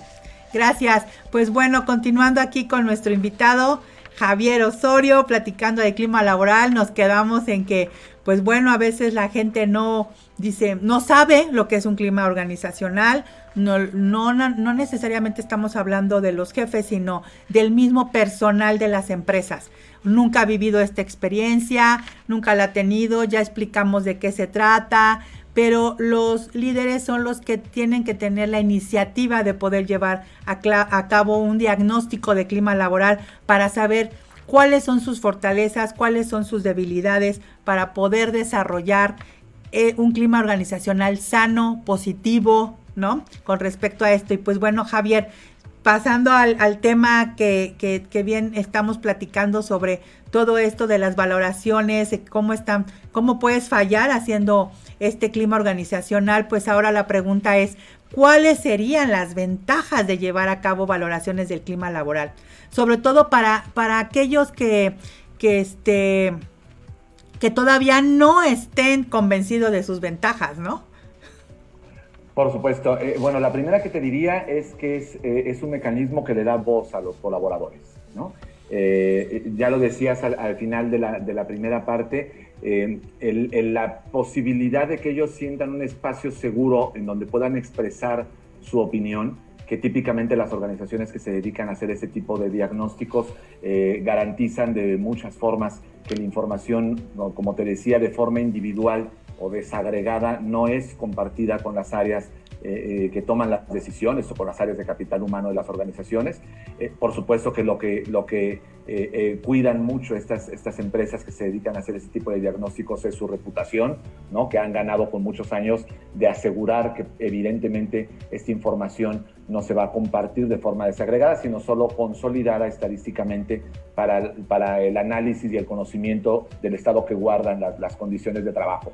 Gracias. Pues bueno, continuando aquí con nuestro invitado. Javier Osorio, platicando de clima laboral, nos quedamos en que, pues bueno, a veces la gente no dice, no sabe lo que es un clima organizacional, no, no, no necesariamente estamos hablando de los jefes, sino del mismo personal de las empresas. Nunca ha vivido esta experiencia, nunca la ha tenido, ya explicamos de qué se trata, pero los líderes son los que tienen que tener la iniciativa de poder llevar a, cabo un diagnóstico de clima laboral para saber cuáles son sus fortalezas, cuáles son sus debilidades para poder desarrollar eh, un clima organizacional sano, positivo, ¿no? Con respecto a esto. Y pues bueno, Javier, pasando al, tema que, que, bien estamos platicando sobre todo esto de las valoraciones, cómo están, cómo puedes fallar haciendo este clima organizacional, pues ahora la pregunta es, ¿cuáles serían las ventajas de llevar a cabo valoraciones del clima laboral? Sobre todo para, para aquellos que, que, este, que todavía no estén convencidos de sus ventajas, ¿no? Por supuesto. Eh, bueno, la primera que te diría es que es, eh, es, un mecanismo que le da voz a los colaboradores, ¿no? Eh, ya lo decías al, final de la, primera parte, la posibilidad de que ellos sientan un espacio seguro en donde puedan expresar su opinión, que típicamente las organizaciones que se dedican a hacer ese tipo de diagnósticos garantizan de muchas formas que la información, como te decía, de forma individual o desagregada no es compartida con las áreas eh, eh, que toman las decisiones o con las áreas de capital humano de las organizaciones. Eh, por supuesto que lo que, lo que cuidan mucho estas, estas empresas que se dedican a hacer este tipo de diagnósticos es su reputación, ¿no? que han ganado con muchos años de asegurar que evidentemente esta información no se va a compartir de forma desagregada, sino solo consolidada estadísticamente para, para el análisis y el conocimiento del estado que guardan las condiciones de trabajo.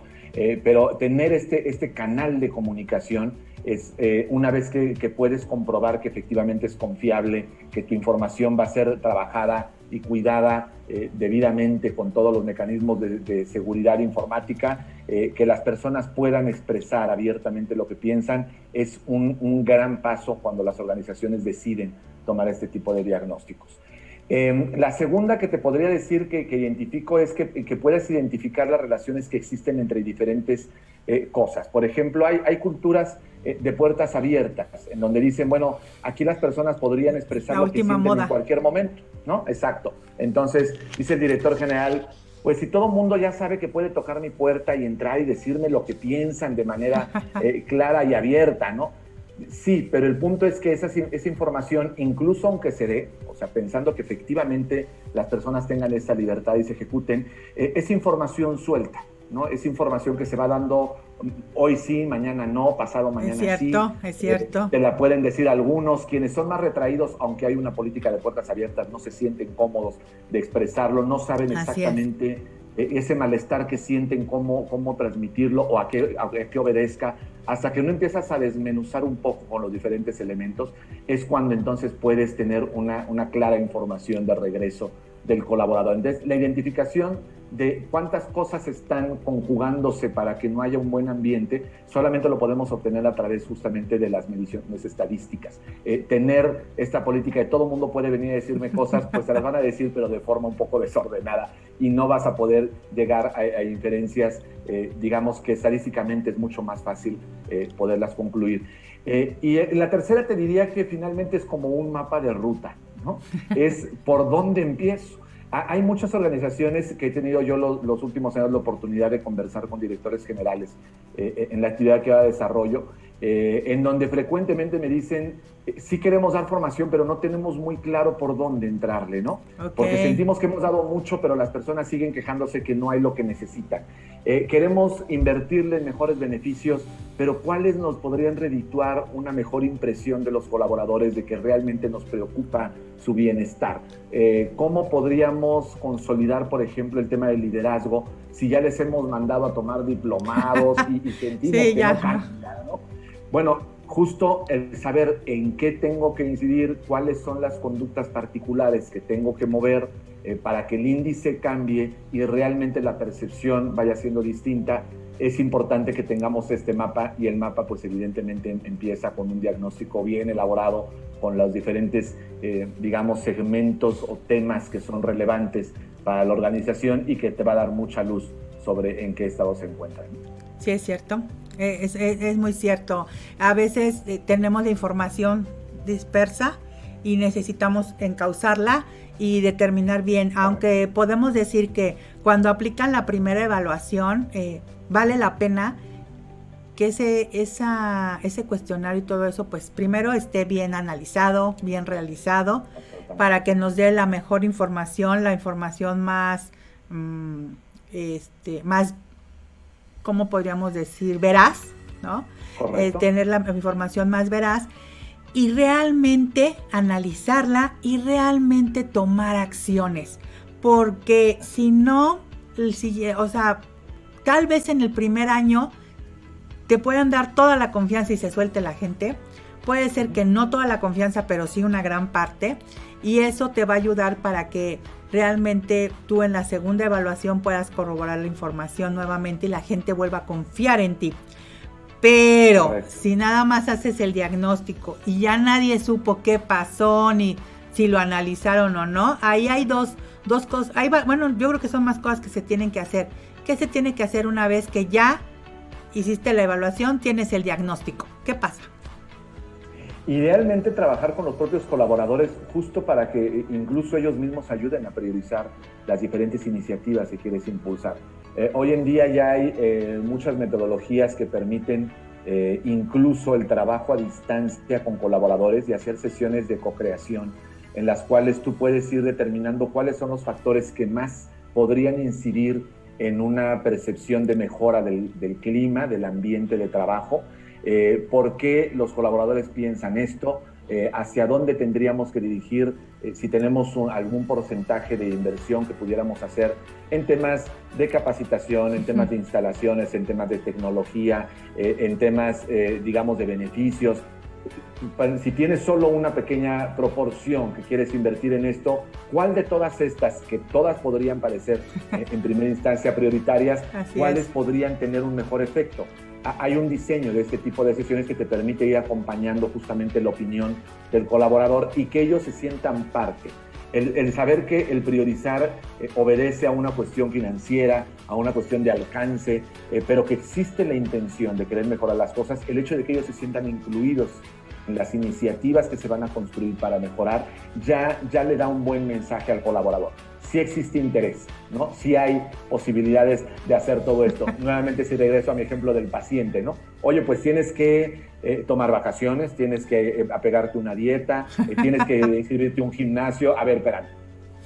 pero tener este, este canal de comunicación es eh, una vez que, puedes comprobar que efectivamente es confiable, que tu información va a ser trabajada y cuidada eh, debidamente con todos los mecanismos de, seguridad informática, eh, que las personas puedan expresar abiertamente lo que piensan, es un, gran paso cuando las organizaciones deciden tomar este tipo de diagnósticos. Em, la segunda que te podría decir que, identifico es que, puedes identificar las relaciones que existen entre diferentes eh, cosas. Por ejemplo, hay, hay culturas eh, de puertas abiertas, en donde dicen, bueno, aquí las personas podrían expresar lo que sienten en cualquier momento, ¿no? Exacto. Entonces, dice el director general, pues si todo el mundo ya sabe que puede tocar mi puerta y entrar y decirme lo que piensan de manera eh, clara y abierta, ¿no? Sí, pero el punto es que esa, esa, información, incluso aunque se dé, o sea, pensando que efectivamente las personas tengan esa libertad y se ejecuten, eh, es información suelta, ¿no? Es información que se va dando hoy sí, mañana no, pasado mañana sí. Es cierto, es cierto. te la pueden decir algunos, quienes son más retraídos, aunque hay una política de puertas abiertas, no se sienten cómodos de expresarlo, no saben exactamente ese malestar que sienten, cómo, cómo transmitirlo o a qué, a qué obedezca hasta que no empiezas a desmenuzar un poco con los diferentes elementos, es cuando entonces puedes tener una, una clara información de regreso del colaborador. Entonces, la identificación de cuántas cosas están conjugándose para que no haya un buen ambiente, solamente lo podemos obtener a través justamente de las mediciones estadísticas. Eh, tener esta política de todo mundo puede venir a decirme cosas, pues se las van a decir, pero de forma un poco desordenada y no vas a poder llegar a, inferencias, eh, digamos que estadísticamente es mucho más fácil eh, poderlas concluir. y la tercera te diría que finalmente es como un mapa de ruta, ¿no? Es por dónde empiezo. Hay muchas organizaciones que he tenido yo los, últimos años la oportunidad de conversar con directores generales eh, eh, en la actividad que va a desarrollo, eh, en donde frecuentemente me dicen, sí queremos dar formación, pero no tenemos muy claro por dónde entrarle, ¿no? Porque sentimos que hemos dado mucho, pero las personas siguen quejándose que no hay lo que necesitan. queremos invertirle en mejores beneficios, pero ¿cuáles nos podrían redituar una mejor impresión de los colaboradores de que realmente nos preocupa su bienestar. Eh, ¿Cómo podríamos consolidar, por ejemplo, el tema del liderazgo si ya les hemos mandado a tomar diplomados y, sentimos que no Bueno, justo el saber en qué tengo que incidir, cuáles son las conductas particulares que tengo que mover eh, para que el índice cambie y realmente la percepción vaya siendo distinta, es importante que tengamos este mapa y el mapa pues evidentemente empieza con un diagnóstico bien elaborado con los diferentes, eh, digamos, segmentos o temas que son relevantes para la organización y que te va a dar mucha luz sobre en qué estado se encuentran. Sí, es cierto, eh, es, es, muy cierto. A veces eh, tenemos la información dispersa y necesitamos encauzarla y determinar bien, aunque podemos decir que cuando aplican la primera evaluación, vale la pena que ese, esa, ese cuestionario y todo eso, pues primero esté bien analizado, bien realizado, para que nos dé la mejor información, la información más, mm, este, más, ¿cómo podríamos decir? Veraz, ¿no? Eh, tener la información más veraz y realmente analizarla y realmente tomar acciones. Porque si no, o sea, tal vez en el primer año te puedan dar toda la confianza y se suelte la gente. Puede ser que no toda la confianza, pero sí una gran parte. Y eso te va a ayudar para que realmente tú en la segunda evaluación puedas corroborar la información nuevamente y la gente vuelva a confiar en ti. Pero si nada más haces el diagnóstico y ya nadie supo qué pasó ni si lo analizaron o no, ahí hay dos, dos cosas. bueno, yo creo que son más cosas que se tienen que hacer. ¿Qué se tiene que hacer una vez que ya hiciste la evaluación, tienes el diagnóstico? ¿Qué pasa? Idealmente trabajar con los propios colaboradores justo para que incluso ellos mismos ayuden a priorizar las diferentes iniciativas que quieres impulsar. Eh, hoy en día ya hay eh, muchas metodologías que permiten eh, incluso el trabajo a distancia con colaboradores y hacer sesiones de co-creación en las cuales tú puedes ir determinando cuáles son los factores que más podrían incidir en una percepción de mejora del, clima, del ambiente de trabajo. Eh, ¿Por qué los colaboradores piensan esto? Eh, ¿Hacia dónde tendríamos que dirigir eh, si tenemos algún porcentaje de inversión que pudiéramos hacer en temas de capacitación, en temas de instalaciones, en temas de tecnología, en temas, digamos, de beneficios? Si tienes solo una pequeña proporción que quieres invertir en esto, ¿cuál de todas estas, que todas podrían parecer eh, en primera instancia prioritarias, cuáles podrían tener un mejor efecto? Hay un diseño de este tipo de sesiones que te permite ir acompañando justamente la opinión del colaborador y que ellos se sientan parte. El, saber que el priorizar eh, obedece a una cuestión financiera, a una cuestión de alcance, eh, pero que existe la intención de querer mejorar las cosas, el hecho de que ellos se sientan incluidos las iniciativas que se van a construir para mejorar, ya, ya le da un buen mensaje al colaborador. Si existe interés, ¿no? Si hay posibilidades de hacer todo esto. Nuevamente si regreso a mi ejemplo del paciente, ¿no? Oye, pues tienes que eh, tomar vacaciones, tienes que eh, apegarte una dieta, eh, tienes que inscribirte un gimnasio. A ver, espera,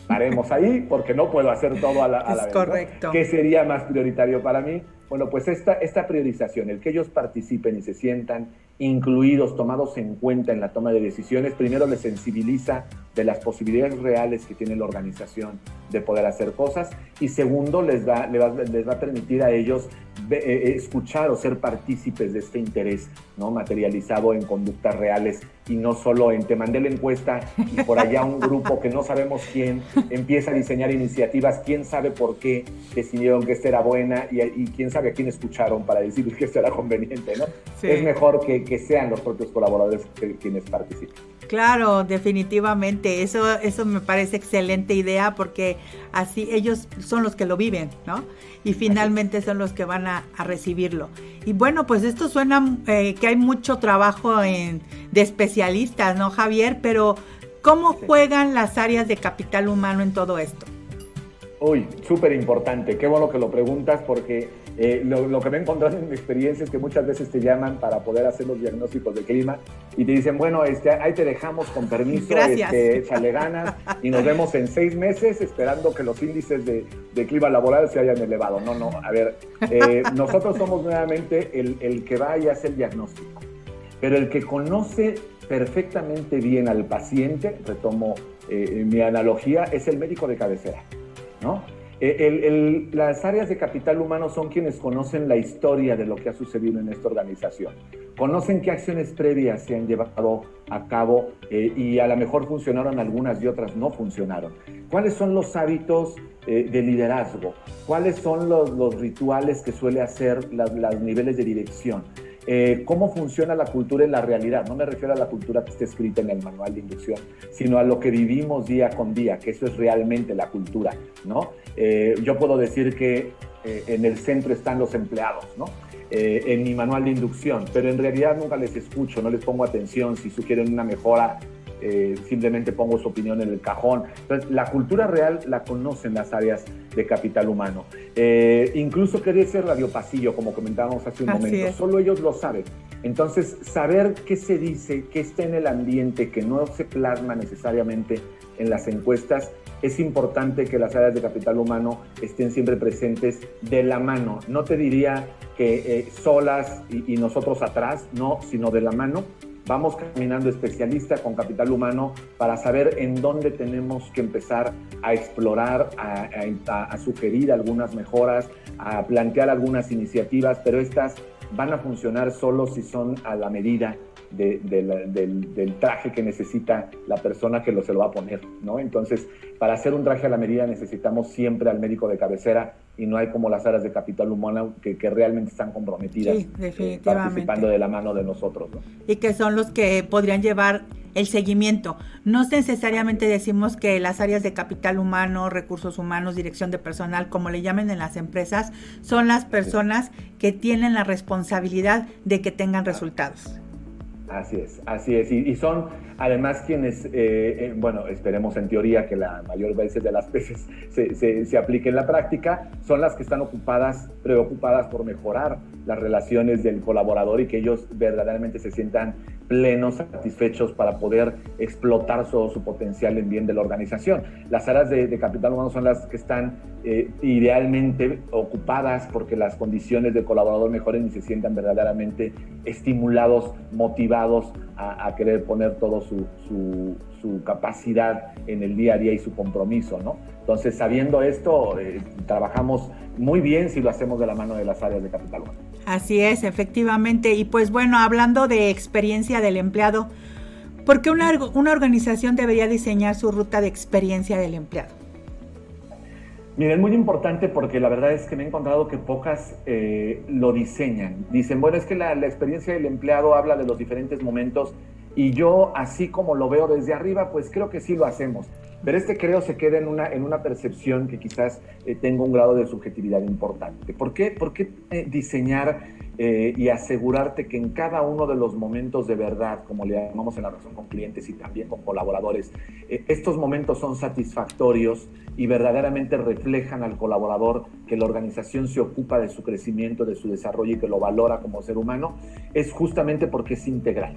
paremos ahí porque no puedo hacer todo a la, a vez. Correcto. ¿Qué sería más prioritario para mí? Bueno, pues esta, esta priorización, el que ellos participen y se sientan incluidos, tomados en cuenta en la toma de decisiones, primero les sensibiliza de las posibilidades reales que tiene la organización de poder hacer cosas y segundo les va, les va, les va a permitir a ellos escuchar o ser partícipes de este interés ¿no? materializado en conductas reales y no solo en te mandé la encuesta y por allá un grupo que no sabemos quién empieza a diseñar iniciativas, quién sabe por qué decidieron que esta era buena y, quién sabe a quién escucharon para decir que esto era conveniente. ¿no? Es mejor que, que sean los propios colaboradores quienes participen. Claro, definitivamente. Eso, eso me parece excelente idea porque así ellos son los que lo viven, ¿no? Y finalmente son los que van a, recibirlo. Y bueno, pues esto suena eh, que hay mucho trabajo en, de especialistas, ¿no, Javier? Pero ¿cómo juegan las áreas de capital humano en todo esto? Uy, súper importante. Qué bueno que lo preguntas porque eh, lo, que me he encontrado en mi experiencia es que muchas veces te llaman para poder hacer los diagnósticos de clima y te dicen, bueno, este, ahí te dejamos con permiso, este, échale ganas y nos vemos en seis meses esperando que los índices de, clima laboral se hayan elevado. No, no, a ver, eh, nosotros somos nuevamente el, que va y hace el diagnóstico, pero el que conoce perfectamente bien al paciente, retomo eh, mi analogía, es el médico de cabecera, ¿no? Eh, las áreas de capital humano son quienes conocen la historia de lo que ha sucedido en esta organización. Conocen qué acciones previas se han llevado a cabo eh, y a lo mejor funcionaron algunas y otras no funcionaron. ¿Cuáles son los hábitos eh, de liderazgo? ¿Cuáles son los, rituales que suele hacer los niveles de dirección? Eh, cómo funciona la cultura en la realidad. No me refiero a la cultura que está escrita en el manual de inducción, sino a lo que vivimos día con día, que eso es realmente la cultura, ¿no? Eh, yo puedo decir que eh, en el centro están los empleados, ¿no? en mi manual de inducción, pero en realidad nunca les escucho, no les pongo atención si sugieren una mejora eh, simplemente pongo su opinión en el cajón. Entonces, la cultura real la conocen las áreas de capital humano. Eh, incluso quería ser radio pasillo, como comentábamos hace un momento, solo ellos lo saben. Entonces, saber qué se dice, qué está en el ambiente, que no se plasma necesariamente en las encuestas, es importante que las áreas de capital humano estén siempre presentes de la mano. No te diría que eh, solas y, y nosotros atrás, no, sino de la mano vamos caminando especialista con capital humano para saber en dónde tenemos que empezar a explorar, a, sugerir algunas mejoras, a plantear algunas iniciativas, pero estas van a funcionar solo si son a la medida del, traje que necesita la persona que lo, se lo va a poner, ¿no? Entonces, para hacer un traje a la medida necesitamos siempre al médico de cabecera y no hay como las áreas de capital humano que, realmente están comprometidas eh, participando de la mano de nosotros. Y que son los que podrían llevar el seguimiento. No necesariamente decimos que las áreas de capital humano, recursos humanos, dirección de personal, como le llamen en las empresas, son las personas que tienen la responsabilidad de que tengan resultados. Así es, así es. Y, son además quienes, eh, eh, bueno, esperemos en teoría que la mayor veces de las veces se, se, se, aplique en la práctica, son las que están ocupadas, preocupadas por mejorar las relaciones del colaborador y que ellos verdaderamente se sientan plenos, satisfechos para poder explotar todo su potencial en bien de la organización. Las áreas de, capital humano son las que están eh, idealmente ocupadas porque las condiciones del colaborador mejoren y se sientan verdaderamente estimulados, motivados a, querer poner todo su, su, capacidad en el día a día y su compromiso, ¿no? Entonces, sabiendo esto, eh, trabajamos muy bien si lo hacemos de la mano de las áreas de capital humano. Así es, efectivamente. Y pues bueno, hablando de experiencia del empleado, ¿por qué una, una organización debería diseñar su ruta de experiencia del empleado? Mira, es muy importante porque la verdad es que me he encontrado que pocas eh, lo diseñan. Dicen, bueno, es que la, experiencia del empleado habla de los diferentes momentos Y yo, así como lo veo desde arriba, pues creo que sí lo hacemos. Pero este creo se queda en una, en una percepción que quizás eh, tenga un grado de subjetividad importante. ¿Por qué, por qué eh, diseñar eh, y asegurarte que en cada uno de los momentos de verdad, como le llamamos en la relación con clientes y también con colaboradores, estos momentos son satisfactorios y verdaderamente reflejan al colaborador que la organización se ocupa de su crecimiento, de su desarrollo y que lo valora como ser humano, es justamente porque es integral.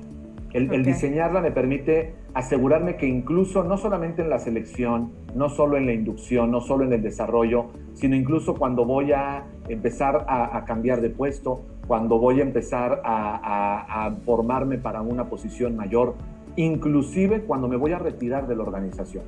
El, diseñarla me permite asegurarme que incluso no solamente en la selección, no solo en la inducción, no solo en el desarrollo, sino incluso cuando voy a empezar a, cambiar de puesto, cuando voy a empezar a, a, formarme para una posición mayor, inclusive cuando me voy a retirar de la organización.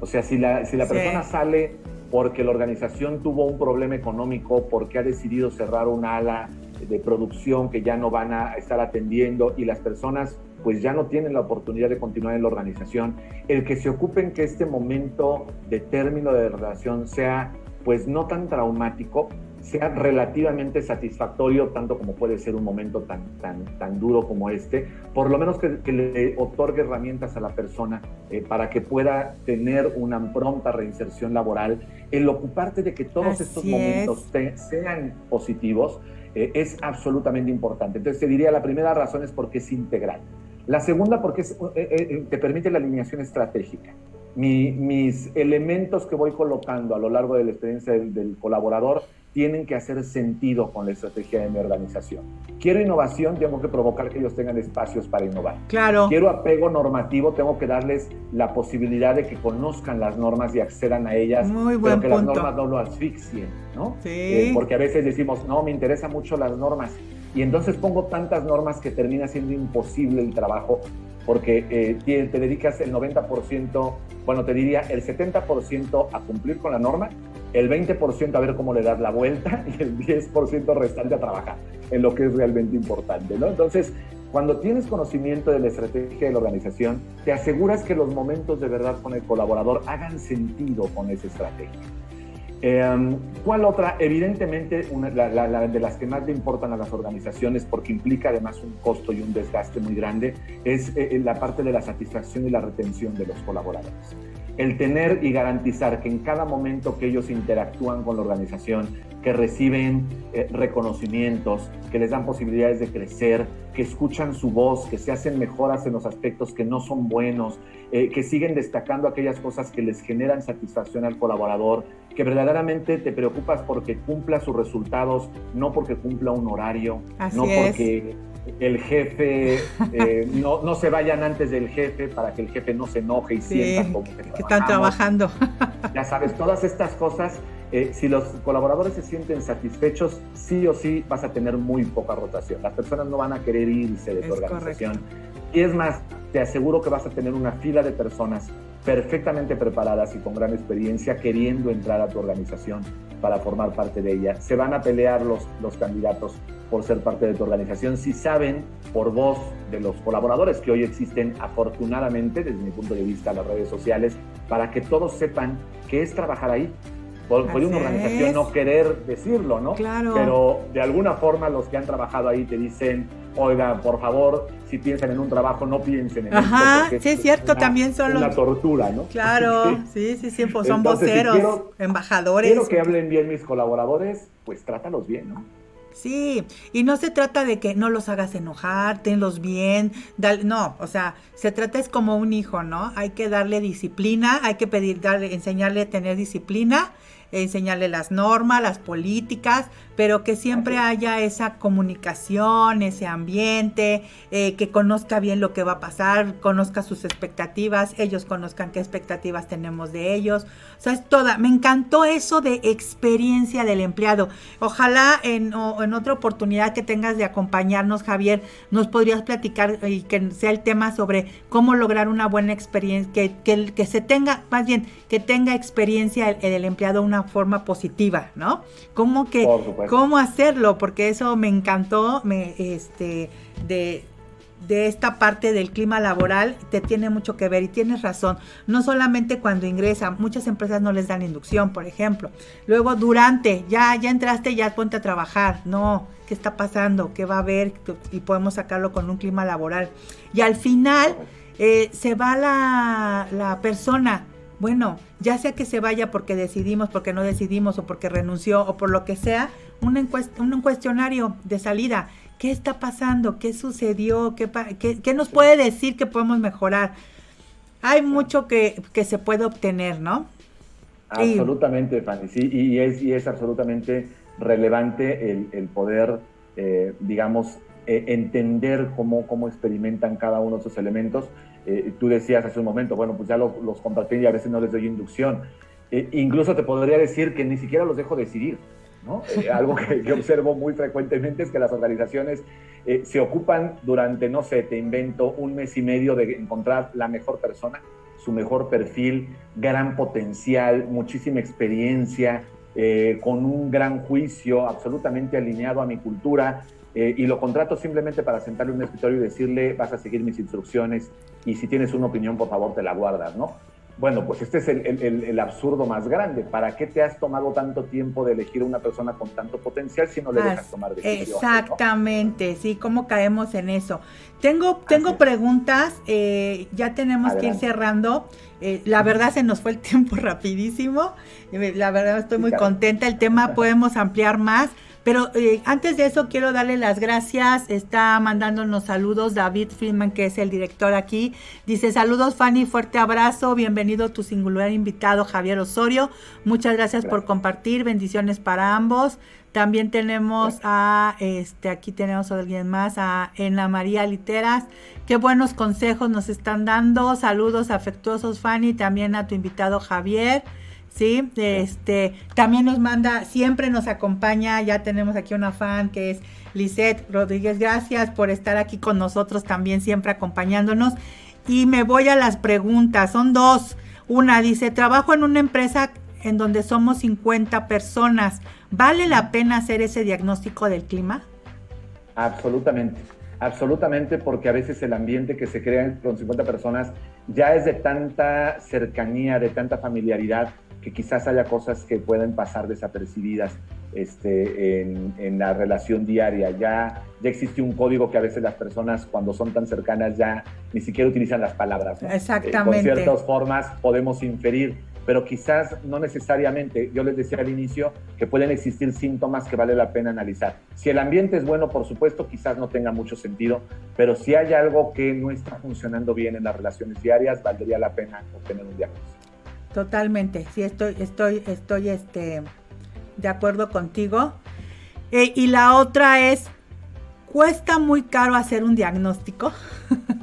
O sea, si la, si la persona sale porque la organización tuvo un problema económico, porque ha decidido cerrar una ala de producción que ya no van a estar atendiendo y las personas pues ya no tienen la oportunidad de continuar en la organización, el que se ocupen que este momento de término de relación sea pues no tan traumático, sea relativamente satisfactorio, tanto como puede ser un momento tan, tan, tan duro como este, por lo menos que, le otorgue herramientas a la persona eh, para que pueda tener una pronta reinserción laboral, el ocuparte de que todos estos momentos sean positivos, eh, es absolutamente importante. Entonces te diría, la primera razón es porque es integral. La segunda, porque eh, eh, eh, te permite la alineación estratégica. mis elementos que voy colocando a lo largo de la experiencia del, colaborador tienen que hacer sentido con la estrategia de mi organización. Quiero innovación, tengo que provocar que ellos tengan espacios para innovar. Claro. Quiero apego normativo, tengo que darles la posibilidad de que conozcan las normas y accedan a ellas, Muy buen pero que punto. las normas no lo asfixien, ¿no? Sí. porque a veces decimos, no, me interesan mucho las normas y entonces pongo tantas normas que termina siendo imposible el trabajo porque eh, te, dedicas el 90%, bueno, te diría el 70% a cumplir con la norma, el 20% a ver cómo le das la vuelta y el 10% restante a trabajar en lo que es realmente importante, ¿no? Entonces, cuando tienes conocimiento de la estrategia de la organización, te aseguras que los momentos de verdad con el colaborador hagan sentido con esa estrategia. Em, ¿Cuál otra? Evidentemente, una, la, de las que más le importan a las organizaciones, porque implica además un costo y un desgaste muy grande, es eh, eh, la parte de la satisfacción y la retención de los colaboradores. El tener y garantizar que en cada momento que ellos interactúan con la organización, que reciben eh, reconocimientos, que les dan posibilidades de crecer, que escuchan su voz, que se hacen mejoras en los aspectos que no son buenos, que siguen destacando aquellas cosas que les generan satisfacción al colaborador, que verdaderamente te preocupas porque cumpla sus resultados, no porque cumpla un horario, no porque el jefe, eh, no, no, se vayan antes del jefe para que el jefe no se enoje y sienta como que, están trabajando. Ya sabes, todas estas cosas, eh, si los colaboradores se sienten satisfechos, sí o sí vas a tener muy poca rotación. Las personas no van a querer irse de tu organización. Y es más, te aseguro que vas a tener una fila de personas perfectamente preparadas y con gran experiencia queriendo entrar a tu organización para formar parte de ella. Se van a pelear los, los candidatos por ser parte de tu organización si saben por voz de los colaboradores que hoy existen afortunadamente desde mi punto de vista las redes sociales para que todos sepan qué es trabajar ahí. Puede una organización no querer decirlo, ¿no? Claro. Pero de alguna forma los que han trabajado ahí te dicen, oiga, por favor, si piensan en un trabajo, no piensen en Ajá, sí, es cierto, también son una tortura, ¿no? Claro, sí, sí, sí, pues son voceros, embajadores. Quiero que hablen bien mis colaboradores, pues trátalos bien, ¿no? Sí, y no se trata de que no los hagas enojar, tenlos bien, no, o sea, se trata es como un hijo, ¿no? Hay que darle disciplina, hay que pedir, darle, enseñarle a tener disciplina enseñarle las normas, las políticas, pero que siempre haya esa comunicación, ese ambiente, eh, que conozca bien lo que va a pasar, conozca sus expectativas, ellos conozcan qué expectativas tenemos de ellos. O sea, es toda, me encantó eso de experiencia del empleado. Ojalá en, en otra oportunidad que tengas de acompañarnos, Javier, nos podrías platicar y que sea el tema sobre cómo lograr una buena experiencia, que, que, que se tenga, más bien, que tenga experiencia el, el empleado una forma positiva, ¿no? ¿Cómo que, cómo hacerlo? Porque eso me encantó, me, este, de, de esta parte del clima laboral te tiene mucho que ver y tienes razón. No solamente cuando ingresa, muchas empresas no les dan inducción, por ejemplo. Luego durante, ya, ya entraste, ya ponte a trabajar. No, ¿qué está pasando? ¿Qué va a haber? Y podemos sacarlo con un clima laboral. Y al final eh, se va la, la persona. Bueno, ya sea que se vaya porque decidimos, porque no decidimos, o porque renunció, o por lo que sea, un, un cuestionario de salida ¿Qué está pasando? ¿Qué sucedió? ¿Qué, qué, nos puede decir que podemos mejorar? Hay mucho que, se puede obtener, ¿no? Absolutamente, Fanny, sí, y es, y es absolutamente relevante el, poder, eh, digamos, eh, entender cómo, cómo experimentan cada uno de esos elementos. Eh, tú decías hace un momento, bueno, pues ya los, los compartí y a veces no les doy inducción. incluso te podría decir que ni siquiera los dejo decidir. Eh, algo que, observo muy frecuentemente es que las organizaciones eh, se ocupan durante, no sé, te invento, un mes y medio de encontrar la mejor persona, su mejor perfil, gran potencial, muchísima experiencia, eh, con un gran juicio, absolutamente alineado a mi cultura, y lo contrato simplemente para sentarle un escritorio y decirle, vas a seguir mis instrucciones, y si tienes una opinión, por favor, te la guardas, ¿no? Bueno, pues este es el, absurdo más grande. ¿Para qué te has tomado tanto tiempo de elegir a una persona con tanto potencial si no le dejas tomar decisiones? Exactamente, sí, ¿cómo caemos en eso? Tengo, tengo preguntas, eh, ya tenemos que ir cerrando. Eh, la verdad se nos fue el tiempo rapidísimo. Eh, la verdad estoy muy contenta. El tema podemos ampliar más. Pero eh, antes de eso quiero darle las gracias. Está mandándonos saludos David Friedman, que es el director aquí. Dice saludos Fanny, fuerte abrazo. Bienvenido tu singular invitado Javier Osorio. Muchas gracias, por compartir. Bendiciones para ambos. También tenemos a, este, aquí tenemos a alguien más, a Ena María Literas. Qué buenos consejos nos están dando. Saludos afectuosos, Fanny. También a tu invitado Javier. ¿Sí? Este, también nos manda, siempre nos acompaña, ya tenemos aquí una fan que es Lisette Rodríguez, gracias por estar aquí con nosotros también, siempre acompañándonos. Y me voy a las preguntas, son dos. Una dice, trabajo en una empresa en donde somos 50 personas, ¿vale la pena hacer ese diagnóstico del clima? Absolutamente. Absolutamente, porque a veces el ambiente que se crea con 50 personas ya es de tanta cercanía, de tanta familiaridad, que quizás haya cosas que pueden pasar desapercibidas este, en, la relación diaria. Ya, ya existe un código que a veces las personas cuando son tan cercanas ya ni siquiera utilizan las palabras. Exactamente. con ciertas formas podemos inferir, pero quizás no necesariamente. Yo les decía al inicio que pueden existir síntomas que vale la pena analizar. Si el ambiente es bueno, por supuesto, quizás no tenga mucho sentido, pero si hay algo que no está funcionando bien en las relaciones diarias, valdría la pena obtener un diagnóstico. Totalmente, sí, estoy, estoy, estoy este, de acuerdo contigo. Eh, y la otra es, ¿cuesta muy caro hacer un diagnóstico?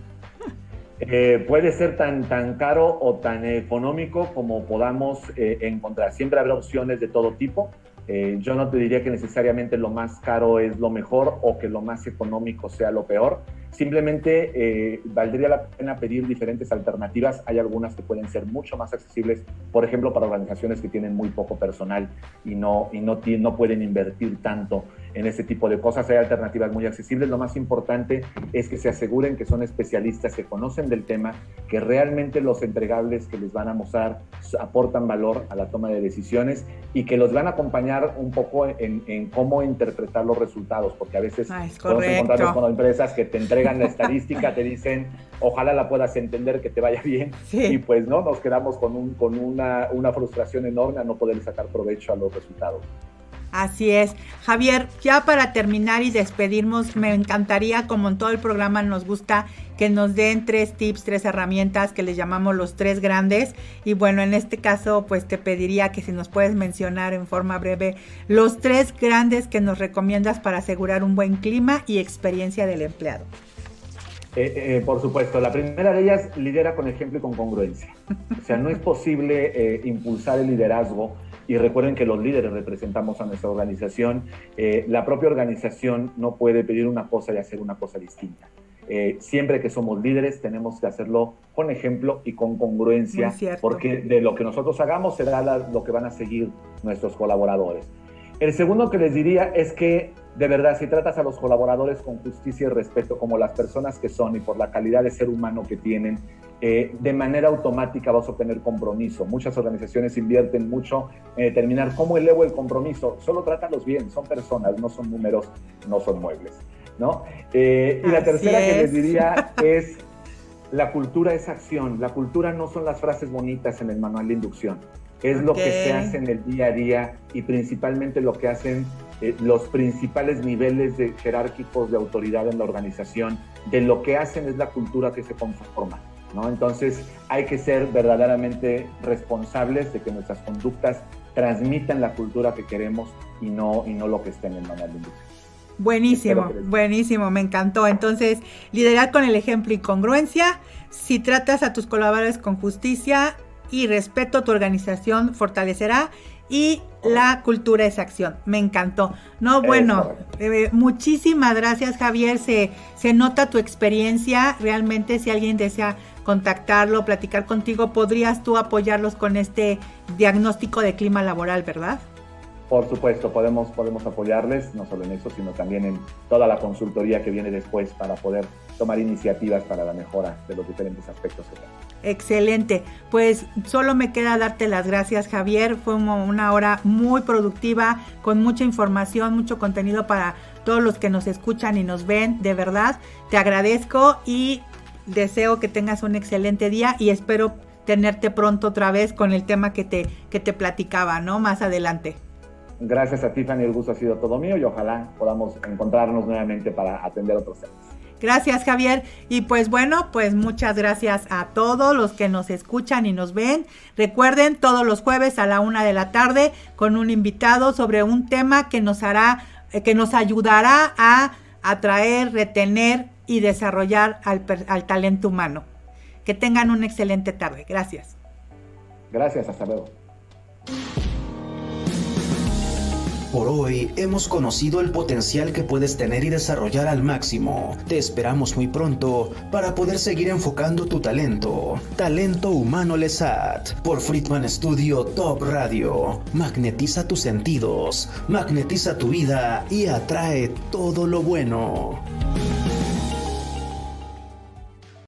Eh, puede ser tan, tan caro o tan económico como podamos eh, encontrar. Siempre habrá opciones de todo tipo. yo no te diría que necesariamente lo más caro es lo mejor o que lo más económico sea lo peor. Simplemente eh, valdría la pena pedir diferentes alternativas. Hay algunas que pueden ser mucho más accesibles, por ejemplo, para organizaciones que tienen muy poco personal y no, y no, no pueden invertir tanto en ese tipo de cosas. Hay alternativas muy accesibles. Lo más importante es que se aseguren que son especialistas, que conocen del tema, que realmente los entregables que les van a mostrar aportan valor a la toma de decisiones y que los van a acompañar un poco en, cómo interpretar los resultados, porque a veces ah, podemos encontrarnos con empresas que te entregan la estadística, te dicen, ojalá la puedas entender, que te vaya bien. Y pues no, nos quedamos con, un, con una, una frustración enorme a no poder sacar provecho a los resultados. Así es. Javier, ya para terminar y despedirnos, me encantaría, como en todo el programa nos gusta, que nos den tres tips, tres herramientas que les llamamos los tres grandes. Y bueno, en este caso, pues te pediría que si nos puedes mencionar en forma breve los tres grandes que nos recomiendas para asegurar un buen clima y experiencia del empleado. Eh, eh, por supuesto, la primera de ellas lidera con ejemplo y con congruencia. O sea, no es posible eh, impulsar el liderazgo y recuerden que los líderes representamos a nuestra organización. la propia organización no puede pedir una cosa y hacer una cosa distinta. siempre que somos líderes tenemos que hacerlo con ejemplo y con congruencia, porque de lo que nosotros hagamos será lo que van a seguir nuestros colaboradores. El segundo que les diría es que de verdad, si tratas a los colaboradores con justicia y respeto como las personas que son y por la calidad de ser humano que tienen, eh, de manera automática vas a obtener compromiso. Muchas organizaciones invierten mucho en determinar cómo elevo el compromiso. Solo trátalos bien, son personas, no son números, no son muebles. ¿no? Eh, y la tercera que les diría es, la cultura es acción. La cultura no son las frases bonitas en el manual de inducción. Es lo que se hace en el día a día y principalmente lo que hacen eh, los principales niveles de jerárquicos de autoridad en la organización, de lo que hacen es la cultura que se conforma. ¿no? Entonces hay que ser verdaderamente responsables de que nuestras conductas transmitan la cultura que queremos y no, y no lo que está en el manual de industria. Buenísimo, buenísimo, me encantó. Entonces, liderar con el ejemplo y congruencia. Si tratas a tus colaboradores con justicia y respeto, tu organización fortalecerá y la cultura es acción. Me encantó. No, bueno, eh, muchísimas gracias Javier. Se, se nota tu experiencia. Realmente si alguien desea contactarlo, platicar contigo, podrías tú apoyarlos con este diagnóstico de clima laboral, ¿verdad? Por supuesto, podemos, podemos apoyarles, no solo en eso, sino también en toda la consultoría que viene después para poder tomar iniciativas para la mejora de los diferentes aspectos que tenemos. Excelente. Pues solo me queda darte las gracias, Javier. Fue una hora muy productiva, con mucha información, mucho contenido para todos los que nos escuchan y nos ven. De verdad, te agradezco y deseo que tengas un excelente día y espero tenerte pronto otra vez con el tema que te, que te platicaba, ¿no? Más adelante. Gracias a Tiffany, el gusto ha sido todo mío y ojalá podamos encontrarnos nuevamente para atender otros temas. Gracias Javier. Y pues bueno, pues muchas gracias a todos los que nos escuchan y nos ven. Recuerden todos los jueves a la una de la tarde con un invitado sobre un tema que nos hará, eh, que nos ayudará a atraer, retener y desarrollar al, al talento humano. Que tengan una excelente tarde. Gracias. Gracias, hasta luego. Por hoy hemos conocido el potencial que puedes tener y desarrollar al máximo. Te esperamos muy pronto para poder seguir enfocando tu talento. Talento Humano Lesat por Friedman Studio Top Radio. Magnetiza tus sentidos, magnetiza tu vida y atrae todo lo bueno.